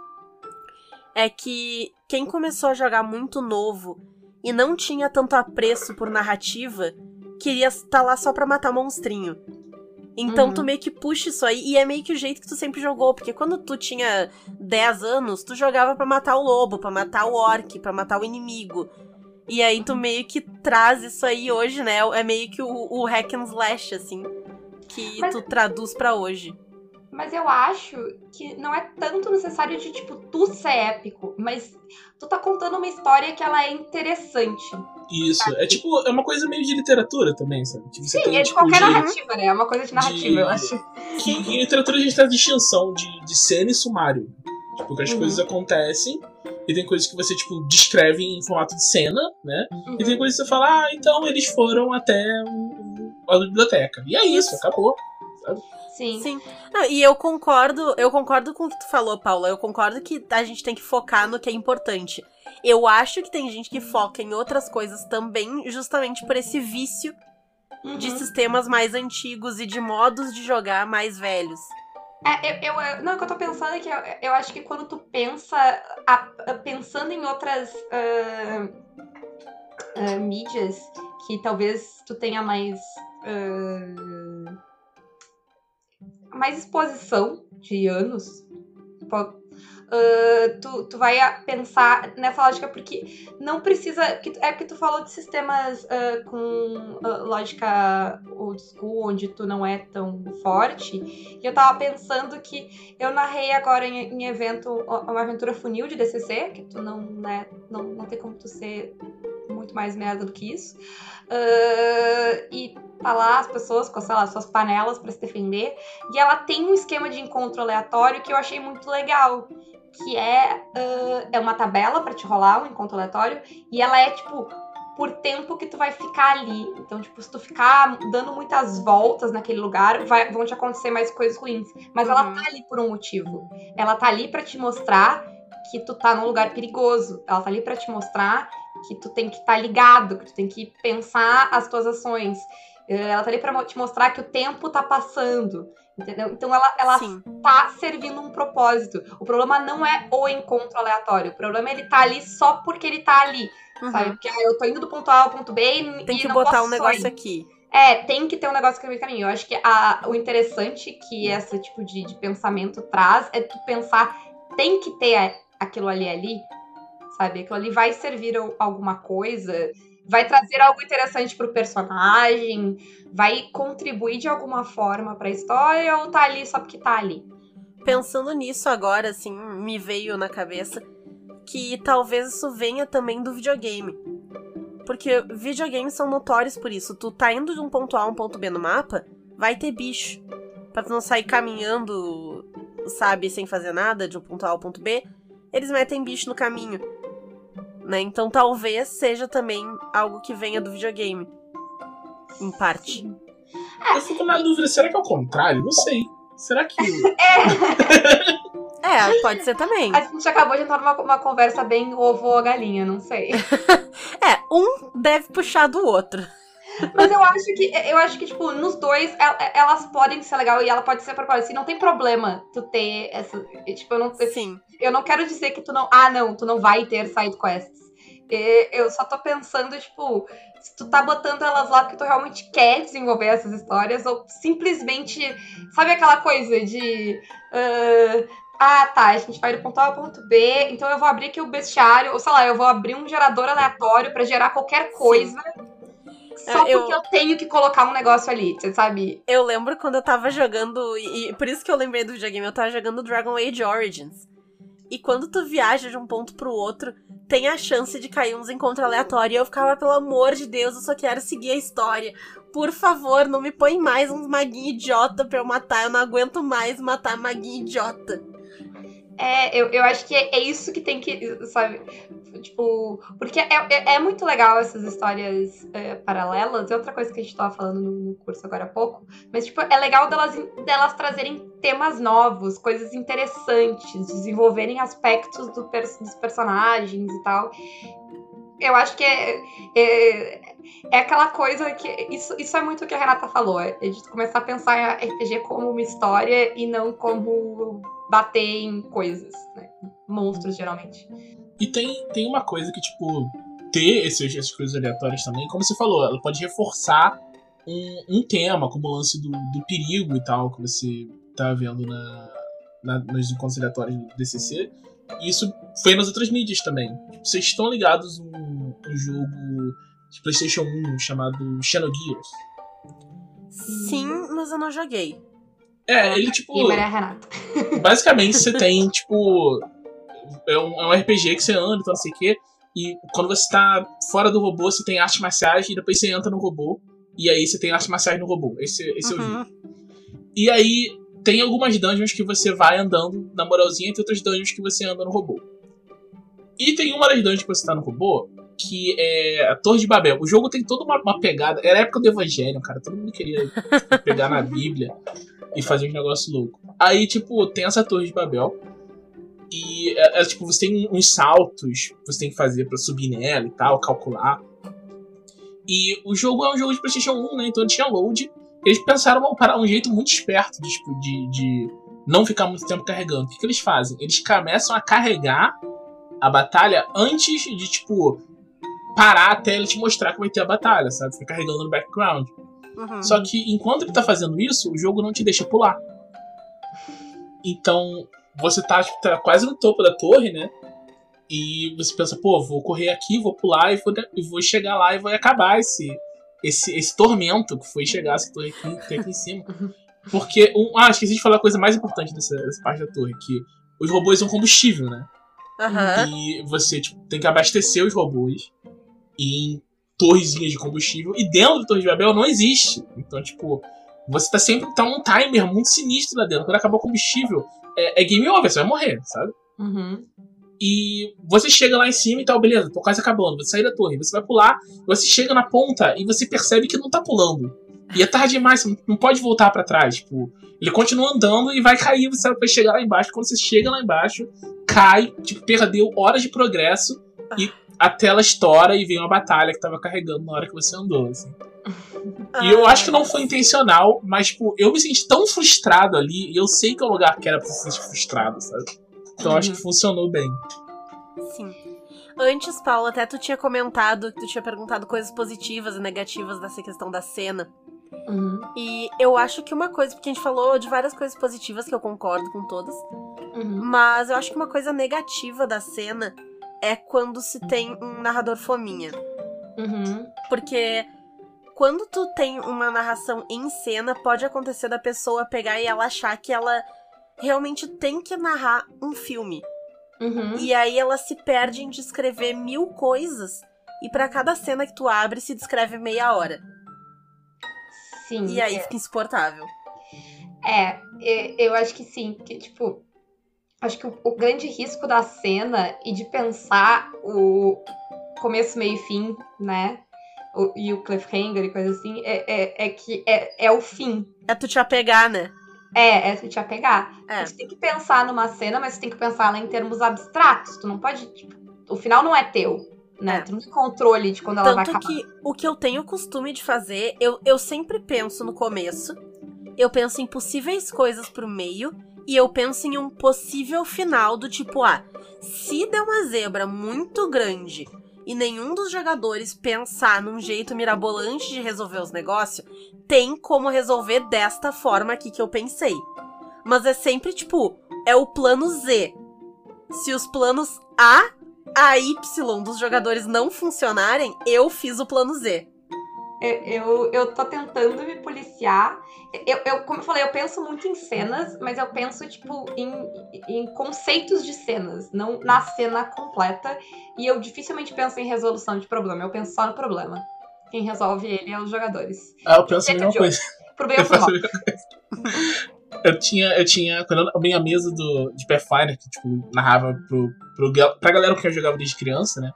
é que quem começou a jogar muito novo e não tinha tanto apreço por narrativa, queria estar lá só pra matar monstrinho. Então Uhum. tu meio que puxa isso aí, e é meio que o jeito que tu sempre jogou, porque quando tu tinha 10 anos, tu jogava pra matar o lobo, pra matar o orc, pra matar o inimigo. E aí tu meio que traz isso aí hoje, né? É meio que o, o hack and slash, assim, que Mas- tu traduz pra hoje. Mas eu acho que não é tanto necessário de, tipo, tu ser épico, mas tu tá contando uma história que ela é interessante. Isso. É tipo, é uma coisa meio de literatura também, sabe? Tipo, Sim, tem, é de tipo, qualquer de- narrativa, né? É uma coisa de narrativa, de- eu acho. que em literatura a gente tem a distinção de, de cena e sumário. Tipo, que as Uhum. coisas acontecem e tem coisas que você, tipo, descreve em formato de cena, né? Uhum. E tem coisas que você fala, ah, então eles foram até a biblioteca. E é isso, acabou. Sim. Sim. Não, e eu concordo, eu concordo com o que tu falou, Paula. Eu concordo que a gente tem que focar no que é importante. Eu acho que tem gente que foca em outras coisas também, justamente por esse vício Uhum. de sistemas mais antigos e de modos de jogar mais velhos. É, eu, eu- não, o que eu tô pensando é que eu, eu acho que quando tu pensa, a- a- pensando em outras ah, ah, mídias, que talvez tu tenha mais. ah, mais exposição de anos, ah, tu, tu vai pensar nessa lógica, porque não precisa. porque É porque tu falou de sistemas ah, com ah, lógica old school, onde tu não é tão forte. E eu tava pensando que eu narrei agora em, em evento uma aventura funil de DCC, que tu não, né, não, não tem como tu ser muito mais merda do que isso. Ah, e tá lá as pessoas com, sei lá, suas panelas pra se defender. E ela tem um esquema de encontro aleatório que eu achei muito legal. Que é, ah, é uma tabela pra te rolar um encontro aleatório. E ela é tipo por tempo que tu vai ficar ali. Então, tipo, se tu ficar dando muitas voltas naquele lugar, vai- vão te acontecer mais coisas ruins. Mas ela Uhum. tá ali por um motivo. Ela tá ali pra te mostrar que tu tá num lugar perigoso. Ela tá ali pra te mostrar que tu tem que estar ligado, que tu tem que pensar as tuas ações. Eh, Ela tá ali pra mo- te mostrar que o tempo tá passando. Entendeu? Então ela, ela Sim. tá servindo um propósito. O problema não é o encontro aleatório. O problema é ele tá ali só porque ele tá ali. Uhum. Sabe? Porque ah, eu tô indo do ponto A ao ponto B e Tem que botar um negócio ir. aqui. É, tem que ter um negócio que vai caminho. Eu acho que a- o interessante que esse tipo de, de pensamento traz é tu pensar, tem que ter aquilo ali ali, sabe? Aquilo ali vai servir alguma coisa, vai trazer algo interessante pro personagem, vai contribuir de alguma forma pra história ou tá ali só porque tá ali. Pensando nisso agora, assim, me veio na cabeça que talvez isso venha também do videogame. Porque videogames são notórios por isso. Tu tá indo de um ponto A a um ponto B no mapa, vai ter bicho. Pra tu não sair caminhando, sabe, sem fazer nada de um ponto A ao ponto B, eles metem bicho no caminho. Né? Então talvez seja também algo que venha do videogame. Em parte. Eu fico na dúvida, será que é o contrário? Não sei. Será que. É, pode ser também. A gente acabou de entrar numa uma conversa bem ovo ou galinha, não sei. É, um deve puxar do outro. Mas eu acho que, eu acho que, tipo, nos dois, el- elas podem ser legal e ela pode ser propósito. Assim, não tem problema tu ter essa. Tipo, eu não, Sim. eu não quero dizer que tu não. Ah, não, tu não vai ter side quests. E eu só tô pensando, tipo, se tu tá botando elas lá porque tu realmente quer desenvolver essas histórias, ou simplesmente, sabe aquela coisa de. Uh, ah, tá, a gente vai do ponto A ao ponto B, então eu vou abrir aqui o bestiário, ou sei lá, eu vou abrir um gerador aleatório para gerar qualquer coisa. Só É, eu- porque eu tenho que colocar um negócio ali, você sabe? Eu lembro quando eu tava jogando, e, e por isso que eu lembrei do videogame, eu tava jogando Dragon Age Origins. E quando tu viaja de um ponto pro outro, tem a chance de cair uns encontros aleatórios. E eu ficava, pelo amor de Deus, eu só quero seguir a história. Por favor, não me põe mais uns maguinhos idiota pra eu matar. Eu não aguento mais matar maguinho idiota. É, eu, eu acho que é, é isso que tem que, sabe? Tipo, porque é, é, é muito legal essas histórias é, paralelas. É outra coisa que a gente tava falando no, curso agora há pouco. Mas, tipo, é legal delas, delas trazerem temas novos, coisas interessantes, desenvolverem aspectos do dos personagens e tal. Eu acho que é, é, é aquela coisa que. Isso, isso é muito o que a Renata falou. É de começar a pensar em RPG como uma história e não como bater em coisas, né? Monstros, geralmente. E tem, tem uma coisa que, tipo, ter esses, essas coisas aleatórias também, como você falou, ela pode reforçar um, um tema, como o lance do, do perigo e tal, que você tá vendo na, na- nos encontros aleatórios do DCC. E isso foi nas outras mídias também. Tipo, Vocês estão ligados a um, um jogo de PlayStation 1 chamado Xenogears? Sim, mas eu não joguei. É, ele, tipo. E Maria Renata. Basicamente, você tem, tipo. É um, é um RPG que você anda, então não sei o quê. E quando você tá fora do robô, você tem artes marciais, e depois você entra no robô. E aí você tem artes marciais no robô. Esse, esse é o jogo. Uhum. E aí tem algumas dungeons que você vai andando na moralzinha, e tem outras dungeons que você anda no robô. E tem uma das dungeons que você tá no robô, que é a Torre de Babel. O jogo tem toda uma, uma pegada. Era a época do Evangelho, cara. Todo mundo queria pegar na Bíblia e fazer uns negócios loucos. Aí, tipo, tem essa Torre de Babel. E, é, é, tipo, você tem uns saltos que você tem que fazer pra subir nela e tal, calcular. E o jogo é um jogo de PlayStation 1, né? Então tinha load. Eles pensaram para um jeito muito esperto de, tipo, de, de não ficar muito tempo carregando. O que, que eles fazem? Eles começam a carregar a batalha antes de, tipo, parar até ele te mostrar que vai ter a batalha, sabe? Fica carregando no background. Uhum. Só que enquanto ele tá fazendo isso, o jogo não te deixa pular. Então, você tá, tipo, tá quase no topo da torre, né? E você pensa, pô, vou correr aqui, vou pular e vou, e vou chegar lá e vou acabar esse, esse, esse tormento que foi chegar essa torre aqui, até aqui em cima. Porque, um, ah, esqueci de falar a coisa mais importante dessa, dessa parte da torre, que os robôs são combustível, né? Aham. E você tipo, tem que abastecer os robôs em torrezinhas de combustível. E dentro da Torre de Babel não existe. Então, tipo, você tá sempre. Tá um timer muito sinistro lá dentro. Quando acabar o combustível, é, é game over, você vai morrer, sabe? Uhum. E você chega lá em cima e tal, beleza, tô quase acabando. Você sai da torre, você vai pular, você chega na ponta e você percebe que não tá pulando. E é tarde demais, você não- pode voltar pra trás. Tipo, ele continua andando e vai cair, você vai chegar lá embaixo. Quando você chega lá embaixo, cai, tipo, perdeu horas de progresso e a tela estoura e vem uma batalha que tava carregando na hora que você andou, assim. E eu acho que não foi intencional, mas, tipo, eu me senti tão frustrado ali, e eu sei que é um lugar que era pra se sentir frustrado, sabe? Então eu acho que funcionou bem. Sim. Antes, Paulo, até tu tinha comentado, tu tinha perguntado coisas positivas e negativas dessa questão da cena. Uhum. E eu acho que uma coisa, porque a gente falou de várias coisas positivas que eu concordo com todas, Uhum. mas eu acho que uma coisa negativa da cena é quando se tem um narrador fominha. Uhum. Porque quando tu tem uma narração em cena, pode acontecer da pessoa pegar e ela achar que ela realmente tem que narrar um filme. Uhum. E aí ela se perde em descrever mil coisas. E pra cada cena que tu abre, se descreve meia hora. Sim. E aí é. fica insuportável. É, eu acho que sim, porque, tipo, acho que o, o grande risco da cena e de pensar o começo, meio e fim, né? O- e o cliffhanger e coisa assim, é, é, é que é, é o fim. É tu te apegar, né? É, é tu te apegar. É. Você tem que pensar numa cena, mas você tem que pensar ela em termos abstratos. Tu não pode, tipo, o final não é teu, né? É. Tu não tem controle de quando ela vai Tanto acabar. que o que eu tenho costume de fazer, eu, eu sempre penso no começo, eu penso em possíveis coisas pro meio, e eu penso em um possível final do tipo, ah, se der uma zebra muito grande e nenhum dos jogadores pensar num jeito mirabolante de resolver os negócios, tem como resolver desta forma aqui que eu pensei. Mas é sempre tipo, é o plano Z. Se os planos A a Y dos jogadores não funcionarem, eu fiz o plano Z. Eu, eu, eu tô tentando me policiar. Eu, eu, como eu falei, eu penso muito em cenas, mas eu penso, tipo, em, em conceitos de cenas, não na cena completa. E eu dificilmente penso em resolução de problema, eu penso só no problema. Quem resolve ele é os jogadores. Ah, eu penso a mesma coisa. Pro bem ou pro mal. Eu tinha, eu tinha, quando eu abri a mesa do, de Pathfinder, que, tipo, narrava pro, pro, pra galera que eu jogava desde criança, né?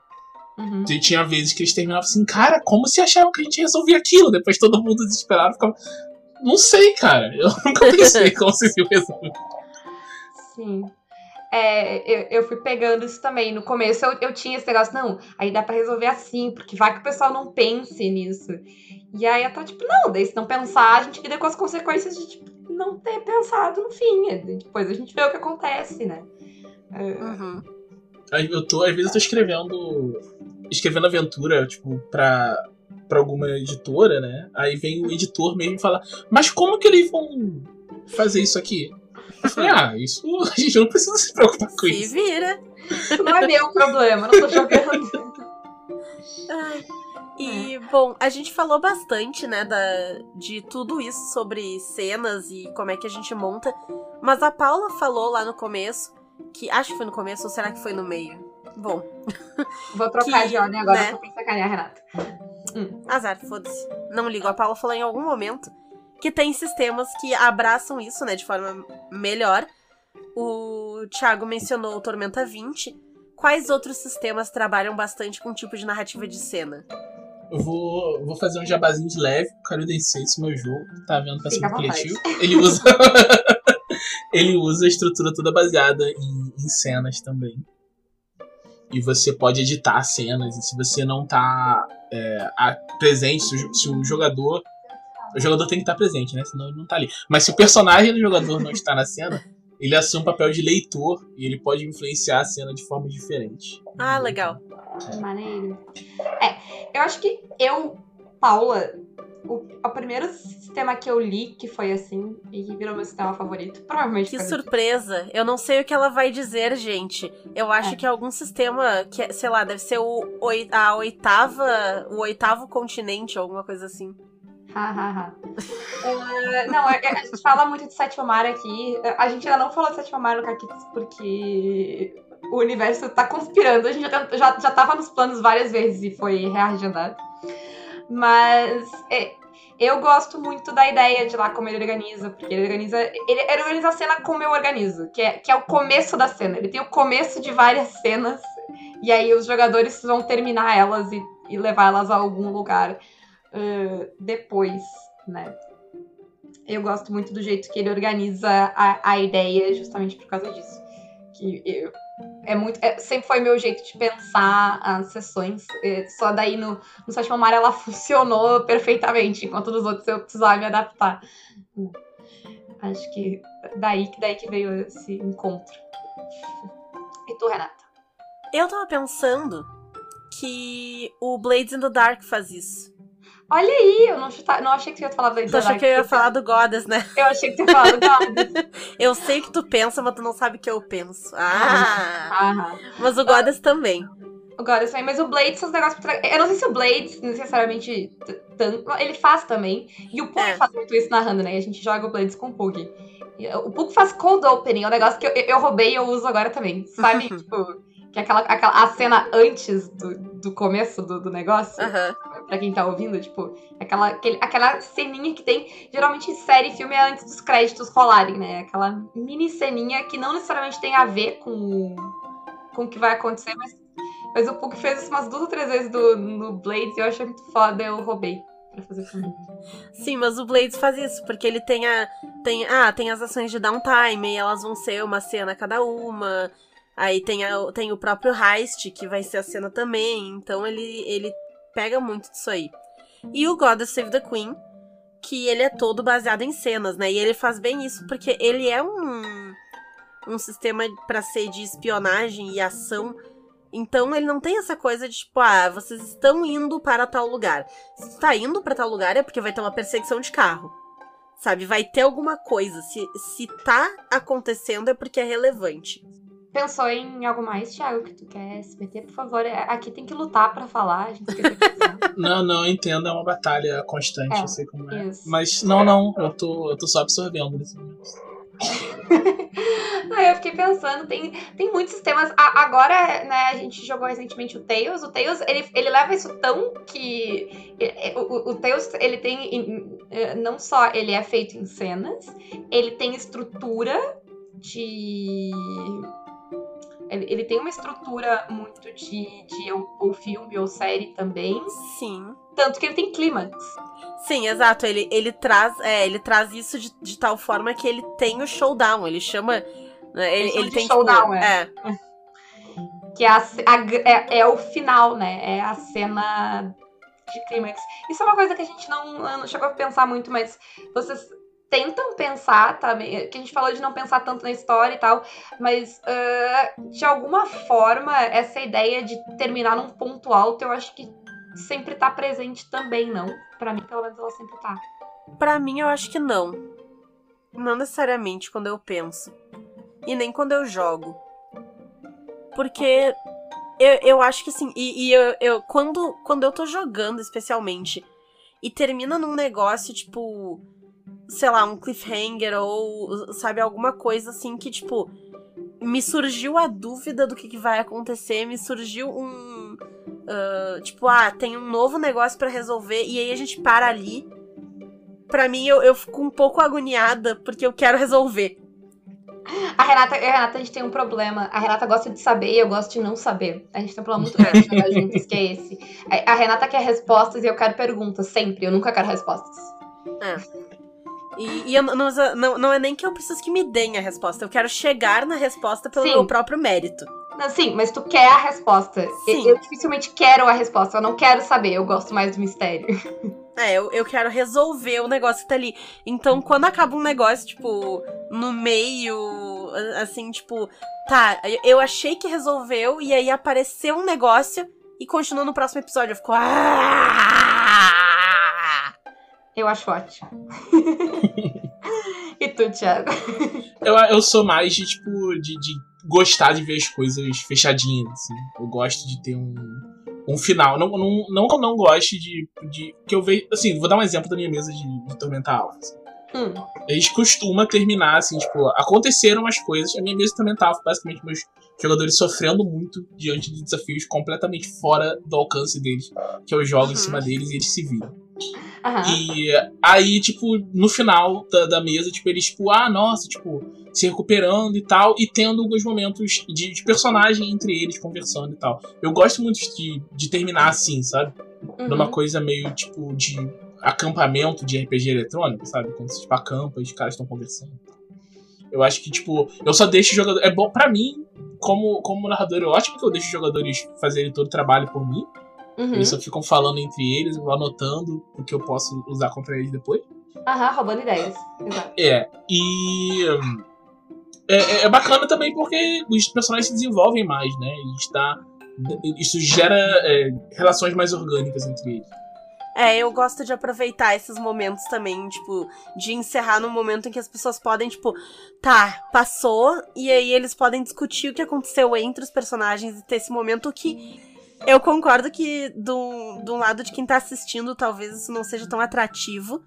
Uhum. E tinha vezes que eles terminavam assim, cara, como se achavam que a gente resolvia aquilo? Depois todo mundo desesperado ficava. Não sei, cara. Eu nunca pensei como se isso resolver. Sim. É, eu, eu fui pegando isso também. No começo eu, eu tinha esse negócio, não, aí dá pra resolver assim, porque vai que o pessoal não pense nisso. E aí eu tô tipo, não, daí se não pensar, a gente lida com as consequências de tipo, não ter pensado no fim. E Depois a gente vê o que acontece, né? É, Uhum. Aí eu tô, às vezes eu tô escrevendo. Escrevendo aventura, tipo, pra, pra alguma editora, né? Aí vem o editor mesmo e fala, mas como que eles vão fazer isso aqui? Eu falei, ah, isso a gente não precisa se preocupar com Se isso. vira. Isso não é meu problema, não tô jogando. Ai. E, bom, a gente falou bastante, né, da, de tudo isso sobre cenas e como é que a gente monta. Mas a Paula falou lá no começo, que acho que foi no começo ou será que foi no meio? Bom, Vou trocar Que, de ordem agora né? só pra sacanear, Renata. Azar, foda-se. Não ligo. A Paula falou em algum momento que tem sistemas que abraçam isso, né, de forma melhor. O Thiago mencionou o Tormenta 20. Quais outros sistemas trabalham bastante com tipo de narrativa de cena? Eu vou, vou fazer um jabazinho de leve, o Cario Densei, esse meu jogo, tá vendo vontade. coletivo. Ele usa. ele usa a estrutura toda baseada em, em cenas também. E você pode editar cenas, e se você não tá é, a- presente, se o, se o jogador. O jogador tem que estar presente, né? Senão ele não tá ali. Mas se o personagem do jogador não está na cena, ele assume o papel de leitor e ele pode influenciar a cena de forma diferente. Ah, legal. Maneiro. É, eu acho que eu, Paula, o, o primeiro sistema que eu li que foi assim e que virou meu sistema favorito, provavelmente Que surpresa! Eu não sei o que ela vai dizer, gente. Eu acho É. que algum sistema que, sei lá, deve ser o, a oitava, o oitavo continente, alguma coisa assim. Ha, ha, ha. Eh, não, é- é- a gente fala muito de Sétima Mar aqui. A gente ainda não falou de Sétima Mar no Caquitos porque o universo tá conspirando. A gente já, já, já tava nos planos várias vezes e foi reagendado. Mas é, eu gosto muito da ideia de lá como ele organiza, porque ele organiza. Ele, organiza a cena como eu organizo, que é, que é o começo da cena. Ele tem o começo de várias cenas, e aí os jogadores vão terminar elas e, e levar elas a algum lugar uh, depois, né? Eu gosto muito do jeito que ele organiza a, a ideia, justamente por causa disso. Que eu, é muito, é- sempre foi meu jeito de pensar as sessões. É, só daí no, no Sétimo Mar ela funcionou perfeitamente, enquanto nos outros eu precisava me adaptar. Acho que daí, daí que veio esse encontro. E tu, Renata? Eu tava pensando que o Blades in the Dark faz isso. Olha aí, eu não, chuta- não achei que você ia falar Blade Tu achou que eu ia falar do Goddess, né? Eu achei que você ia falar do Goddess. Eu sei que tu pensa, mas tu não sabe o que eu penso. Ah! Aham. Mas o Goddess também. O Goddess também, mas o Blades são os negócios trás. Eu não sei se o Blades necessariamente tanto. Ele faz também. E o Pug É. faz muito isso narrando, né? A gente joga o Blades com o Pug. E O Pug faz cold opening, é um negócio que eu, eu roubei e eu uso agora também. Sabe? tipo, que é aquela, aquela a cena antes do, do começo do, do negócio. Aham. Pra quem tá ouvindo, tipo, aquela, aquele, aquela ceninha que tem, geralmente em série e filme é antes dos créditos rolarem, né? Aquela mini ceninha que não necessariamente tem a ver com, com o que vai acontecer, mas, mas o Pug fez isso umas duas ou três vezes do, no Blades e eu achei muito foda, eu roubei. Sim, mas o Blades faz isso, porque ele tem a. Tem, ah, tem as ações de downtime, e elas vão ser uma cena cada uma. Aí tem, a, tem o próprio Heist, que vai ser a cena também. Então ele, ele pega muito disso aí. E o God Save the Queen, que ele é todo baseado em cenas, né? E ele faz bem isso, porque ele é um, um sistema pra ser de espionagem e ação Então ele não tem essa coisa de tipo, ah, vocês estão indo para tal lugar. Se tu tá indo para tal lugar é porque vai ter uma perseguição de carro. Sabe? Vai ter alguma coisa. Se, se tá acontecendo é porque é relevante. Pensou em algo mais, Thiago, que tu quer se meter? Por favor, é- aqui tem que lutar pra falar. A gente Não, não, eu entendo, é uma batalha constante, É, eu sei como é. Isso. Mas não, não, eu tô, eu tô só absorvendo nesse momento. Aí eu fiquei pensando, tem, tem muitos sistemas. A- agora, né, a gente jogou recentemente o Tails. O Tails, ele, ele leva isso tão que. O, o, Tails, ele tem. em- é, Não só ele é feito em cenas, ele tem estrutura de. Ele, ele tem uma estrutura muito de, de ou, ou filme ou série também. Sim. Tanto que ele tem clímax. Sim, exato. Ele, ele traz é, ele traz isso de, de tal forma que ele tem o showdown. Ele chama. né, Ele, Ele ele tem showdown, tipo, é. Que é, a, a é, é o final, né? É a cena de clímax. Isso é uma coisa que a gente não, não chegou a pensar muito, mas vocês tentam pensar também. Que a gente falou de não pensar tanto na história e tal, mas ah, de alguma forma, essa ideia de terminar num ponto alto, eu acho que sempre tá presente também, não? Pra mim, pelo menos, ela sempre tá. Pra mim, eu acho que não. Não necessariamente quando eu penso. E nem quando eu jogo. Porque eu, eu acho que assim, e, e eu, eu- quando, quando eu tô jogando, especialmente, e termina num negócio, tipo, sei lá, um cliffhanger ou, sabe, alguma coisa assim que, tipo, me surgiu a dúvida do que, que vai acontecer, me surgiu um. ah, tipo, ah, tem um novo negócio pra resolver, e aí a gente para ali. Pra mim, eu, eu fico um pouco agoniada, porque eu quero resolver. A Renata, a Renata, a gente tem um problema. A Renata gosta de saber e eu gosto de não saber. A gente tem um problema muito grande de jogar juntos, que é esse. A a Renata quer respostas e eu quero perguntas, sempre. Eu nunca quero respostas. E, e eu não, não, não é nem que eu preciso que me deem a resposta, eu quero chegar na resposta pelo Sim. meu próprio mérito. Não, sim, mas tu quer a resposta. Eu- Sim. Eu dificilmente quero a resposta. Eu não quero saber. Eu gosto mais do mistério. É, eu, eu quero resolver o negócio que tá ali. Então, quando acaba um negócio, tipo, no meio, assim, tipo, tá, eu- eu achei que resolveu, e aí apareceu um negócio e continua no próximo episódio. Eu fico. "Ah!" Eu acho ótimo. e tu, Thiago? Eu, eu sou mais de, tipo, de, de gostar de ver as coisas fechadinhas, assim. Eu gosto de ter um, um final. Não, não, não que eu não goste de, de. Que eu vejo. Assim, vou dar um exemplo da minha mesa de, de Tormenta Alpha. assim. Hum. A gente costuma terminar, assim, tipo, aconteceram umas coisas. A minha mesa também tava, basicamente, meus jogadores sofrendo muito diante de desafios completamente fora do alcance deles. Que eu jogo Uhum. em cima deles e eles se viram. Aham. E aí, tipo, no final da, da mesa, tipo, eles, tipo, ah, nossa, tipo, se recuperando e tal, e tendo alguns momentos de, de personagem entre eles conversando e tal. Eu gosto muito de, de terminar assim, sabe? Uhum. Numa coisa meio, tipo, de acampamento de RPG eletrônico, sabe? Quando você, tipo, acampa e os caras estão conversando. Eu acho que, tipo, eu só deixo o jogador. É bom pra mim, como, como narrador, é ótimo que eu deixo os jogadores fazerem todo o trabalho por mim. Uhum. Eles só ficam falando entre eles, eu vou anotando o que eu posso usar contra eles depois. Aham, roubando ideias. Exato. É, e. hum, É, é- é bacana também porque os personagens se desenvolvem mais, né? E está, isso gera é, relações mais orgânicas entre eles. É, eu gosto de aproveitar esses momentos também, tipo, de encerrar num momento em que as pessoas podem, tipo, tá, passou, e aí eles podem discutir o que aconteceu entre os personagens e ter esse momento que. Eu concordo que, do, do lado de quem tá assistindo, talvez isso não seja tão atrativo.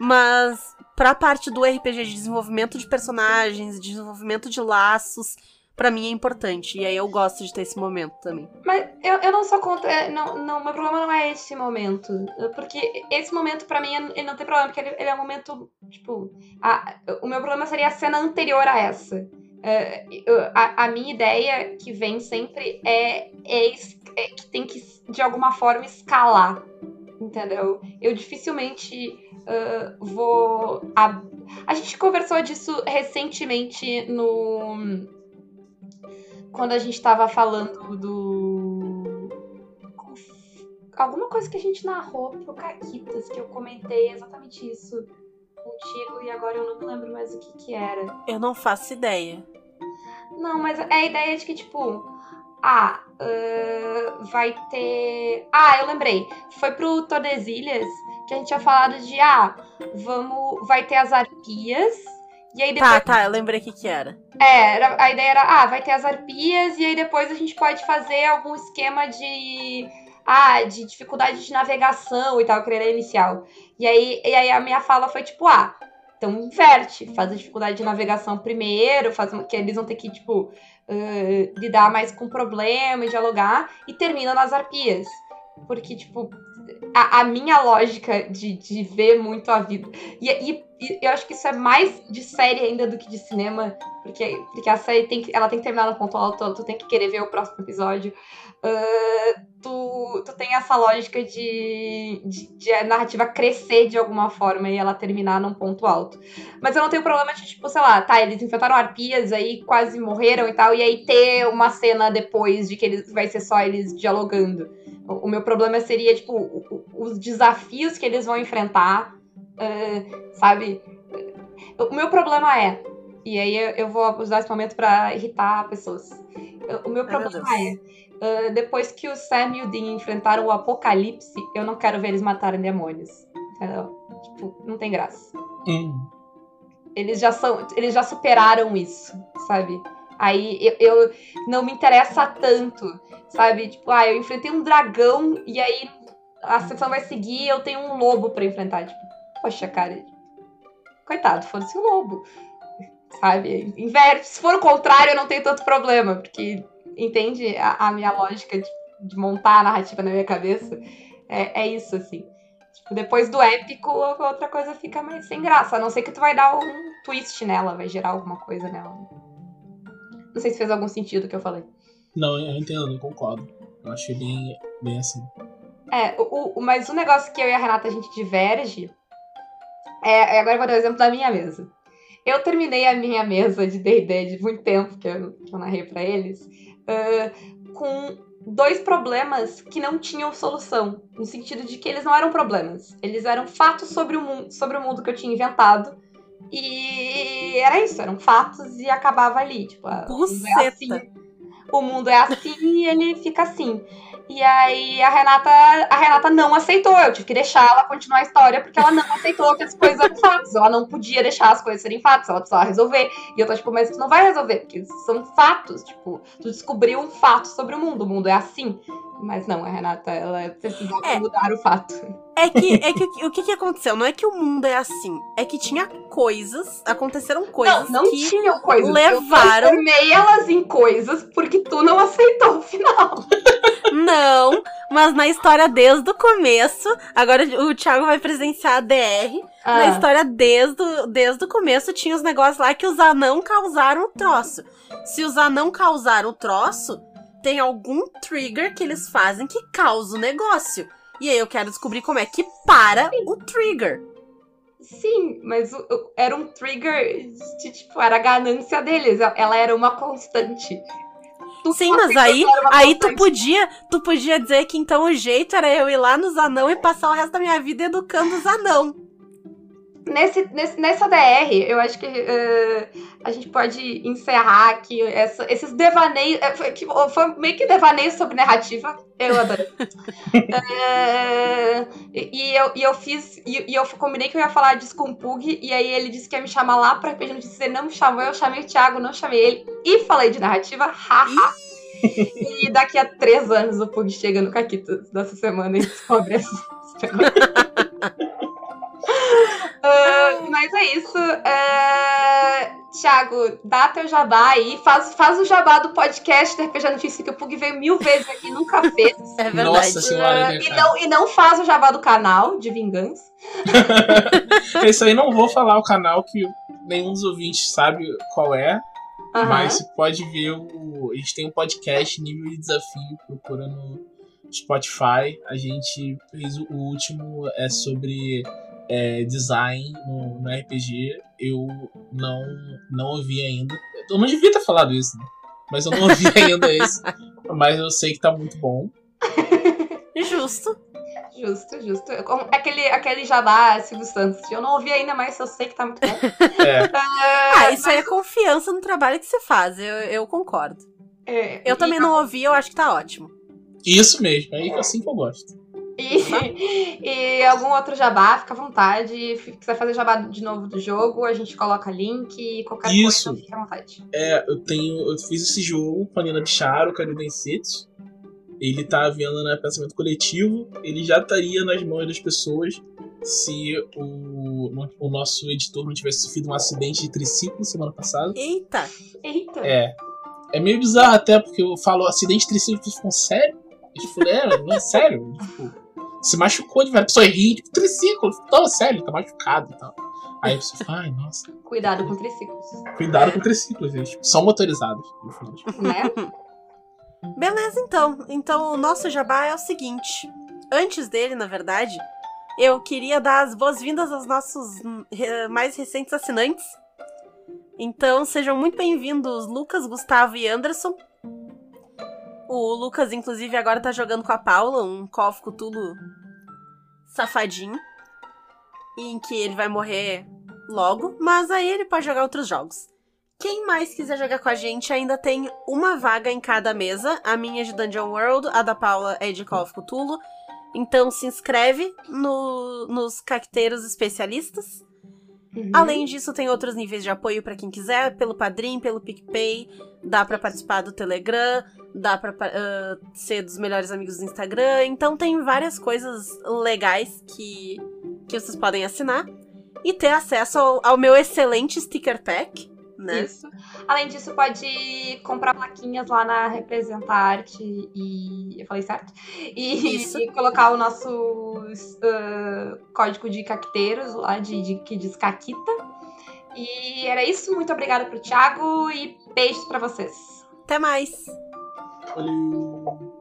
Mas, pra parte do RPG de desenvolvimento de personagens, desenvolvimento de laços, pra mim é importante. E aí eu gosto de ter esse momento também. Mas eu, eu não sou contra. é, Não, não, meu problema não é esse momento. Porque esse momento, pra mim, ele não tem problema, porque ele, ele é um momento. Tipo. a- o meu problema seria a cena anterior a essa. É, a, a minha ideia que vem sempre é, é, é que tem que, de alguma forma, escalar. Entendeu? Eu dificilmente ah, vou. A, a gente conversou disso recentemente no quando a gente tava falando do. Alguma coisa que a gente narrou pro Caquitas, que eu comentei exatamente isso contigo e agora eu não me lembro mais o que que era. Eu não faço ideia. Não, mas é a ideia de que, tipo, Ah, uh, vai ter. Ah, eu lembrei. Foi pro Tordesilhas que a gente tinha falado de. Ah, vamos. Vai ter as arpias. E aí depois. Tá, tá, eu lembrei o que que era. É, era- a ideia era, ah, vai ter as arpias, e aí depois a gente pode fazer algum esquema de. Ah, de dificuldade de navegação e tal, que era inicial. E aí, e aí a minha fala foi tipo, ah, então inverte, faz a dificuldade de navegação primeiro, faz uma- que eles vão ter que, tipo, eh, lidar mais com o problema e dialogar, e termina nas arpias. Porque, tipo, a, a minha lógica de, de ver muito a vida. E, e- e eu acho que isso é mais de série ainda do que de cinema. Porque, porque a série tem que, ela tem que terminar no ponto alto, tu tem que querer ver o próximo episódio. Ah, tu, tu tem essa lógica de, de, de a narrativa crescer de alguma forma e ela terminar num ponto alto. Mas eu não tenho problema de, tipo, sei lá, tá, eles enfrentaram arpias aí, quase morreram e tal, e aí ter uma cena depois de que eles vai ser só eles dialogando. O, o meu problema seria, tipo, o- os desafios que eles vão enfrentar, ah, sabe? O meu problema é, e aí eu, vou usar esse momento pra irritar pessoas. O meu Ai, meu problema Deus. é, ah, depois que o Sam e o Dean enfrentaram o apocalipse, eu não quero ver eles matarem demônios. Entendeu? Tipo, não tem graça. Hum. Eles já são. Eles já superaram isso, sabe? Aí eu, eu- não me interessa tanto, sabe? Tipo, ah, eu enfrentei um dragão e aí a sessão vai seguir e eu tenho um lobo pra enfrentar. Tipo, poxa, cara. Coitado, foda-se o lobo. Sabe? Inverte. Se for o contrário, eu não tenho tanto problema, porque entende a, a minha lógica de, de montar a narrativa na minha cabeça? É, é isso, assim. Tipo, depois do épico, a outra coisa fica mais sem graça. A não ser que tu vai dar um twist nela, vai gerar alguma coisa nela. Não sei se fez algum sentido o que eu falei. Não, eu entendo, eu concordo. Eu achei bem, bem assim. É, o, o- mas o negócio que eu e a Renata a gente diverge. É, é- agora eu vou dar o exemplo da minha mesa. Eu terminei a minha mesa de DD de muito tempo, que eu, que eu narrei pra eles, ah, com dois problemas que não tinham solução. No sentido de que eles não eram problemas. Eles eram fatos sobre o, mundo, sobre o mundo que eu tinha inventado. E era isso, eram fatos e acabava ali. Tipo, ah, o mundo é assim, o mundo é assim e ele fica assim. E aí a Renata, a Renata não aceitou. Eu tive que deixar ela continuar a história porque ela não aceitou que as coisas eram fatos. Ela não podia deixar as coisas serem fatos, ela precisava resolver. E eu tô tipo, mas tu não vai resolver, porque são fatos. Tipo, tu descobriu um fato sobre o mundo. O mundo é assim. Mas não, a Renata, ela precisava É. mudar o fato. É que, é que o que, que aconteceu? Não é que o mundo é assim. É que tinha coisas, aconteceram coisas não, não que tinham coisas. levaram- Eu transformei elas em coisas porque tu não aceitou o final. Não, mas na história desde o começo, agora o Thiago vai presenciar a DR. Na Ah, história desde, o- desde o começo tinha os negócios lá que os anão causaram o troço. Se os anão causaram o troço, tem algum trigger que eles fazem que causa o negócio. E aí eu quero descobrir como é que para o trigger. Sim, mas o- o- era um trigger de, tipo, era a ganância deles. Ela era uma constante. Tu Sim, mas aí, aí tu podia, tu podia dizer que então o jeito era eu ir lá nos anão e passar o resto da minha vida educando os anão. Nesse, nesse- nessa DR, eu acho que eh, a gente pode encerrar aqui essa- esses devaneios. eh, Foi, que- foi meio que devaneio sobre narrativa. Eu adorei. Eh, e, e eu, e eu fiz. E, e eu combinei que eu ia falar disso com o Pug. E aí ele disse que ia me chamar lá pra RPG Notícias. Ele não me chamou, eu chamei o Thiago, não chamei ele. E falei de narrativa. Haha. e daqui a três anos o Pug chega no Caquitas dessa semana e descobre esse Ah, mas é isso. É... Thiago, dá teu jabá aí. Faz, faz o jabá do podcast da RPG Notícia, que o Pug veio mil vezes aqui e nunca fez. É verdade. Nossa senhora, né, e, não, e não faz o jabá do canal de vingança. Isso aí não vou falar o canal que nenhum dos ouvintes sabe qual é, mas você pode ver o. A gente tem um podcast nível de desafio, procura no Spotify. A gente fez o último é sobre é, design no, no RPG. Eu não, não ouvi ainda. Eu não devia ter falado isso, né? Mas eu não ouvi ainda esse. Mas eu sei que tá muito bom. Justo. Justo, justo. Como- Aquele, aquele jabá, Silvio Santos. Eu não ouvi ainda, mas eu sei que tá muito bom. É, Ah, isso aí é confiança no trabalho que você faz. Eu, eu concordo. É, Eu também não ouvi, eu acho que tá ótimo. Isso mesmo, é assim que eu gosto. E, e algum outro jabá, fica à vontade. Se quiser fazer jabá de novo do jogo, a gente coloca link e qualquer Isso. coisa, fica à vontade. É, eu tenho. Eu fiz esse jogo com a Nina Bicharo, Cariden City. Ele tá vendo na pensamento coletivo. Ele já estaria nas mãos das pessoas se o, o nosso editor não tivesse sofrido um acidente de triciclo semana passada. Eita! Eita! É. É meio bizarro até, porque eu falo acidente de triciclo, ficam sério? Eles falam, é, não é sério? Tipo, se machucou de verdade. A pessoa ri, tipo, triciclo. Não, sério, ele tá machucado e tal. Aí a pessoa fala, ai, nossa, Cuidado com triciclos. cuidado com triciclos, tipo, são motorizados. no final. Né? Beleza, então. Então o nosso jabá é o seguinte. Antes dele, na verdade, eu queria dar as boas-vindas aos nossos re- mais recentes assinantes. Então sejam muito bem-vindos, Lucas, Gustavo e Anderson. O Lucas, inclusive, agora tá jogando com a Paula, um Call Cthulhu safadinho. Em que ele vai morrer logo, mas aí ele pode jogar outros jogos. Quem mais quiser jogar com a gente ainda tem uma vaga em cada mesa. A minha é de Dungeon World, a da Paula é de Call of Cthulhu. Então se inscreve no- nos cacteiros especialistas. Uhum. Além disso, tem outros níveis de apoio pra quem quiser, pelo Padrim, pelo PicPay, dá pra participar do Telegram, dá pra pa- ah, ser dos melhores amigos do Instagram. Então tem várias coisas legais que, que vocês podem assinar e ter acesso ao, ao meu excelente sticker pack, né? Isso. Além disso, pode comprar plaquinhas lá na Representarte e. Eu falei certo? E, Isso. e colocar o nosso ah, código de cacteiros lá, de, de, que diz Caquita. E era isso. Muito obrigada pro Thiago e beijos pra vocês. Até mais! Valeu.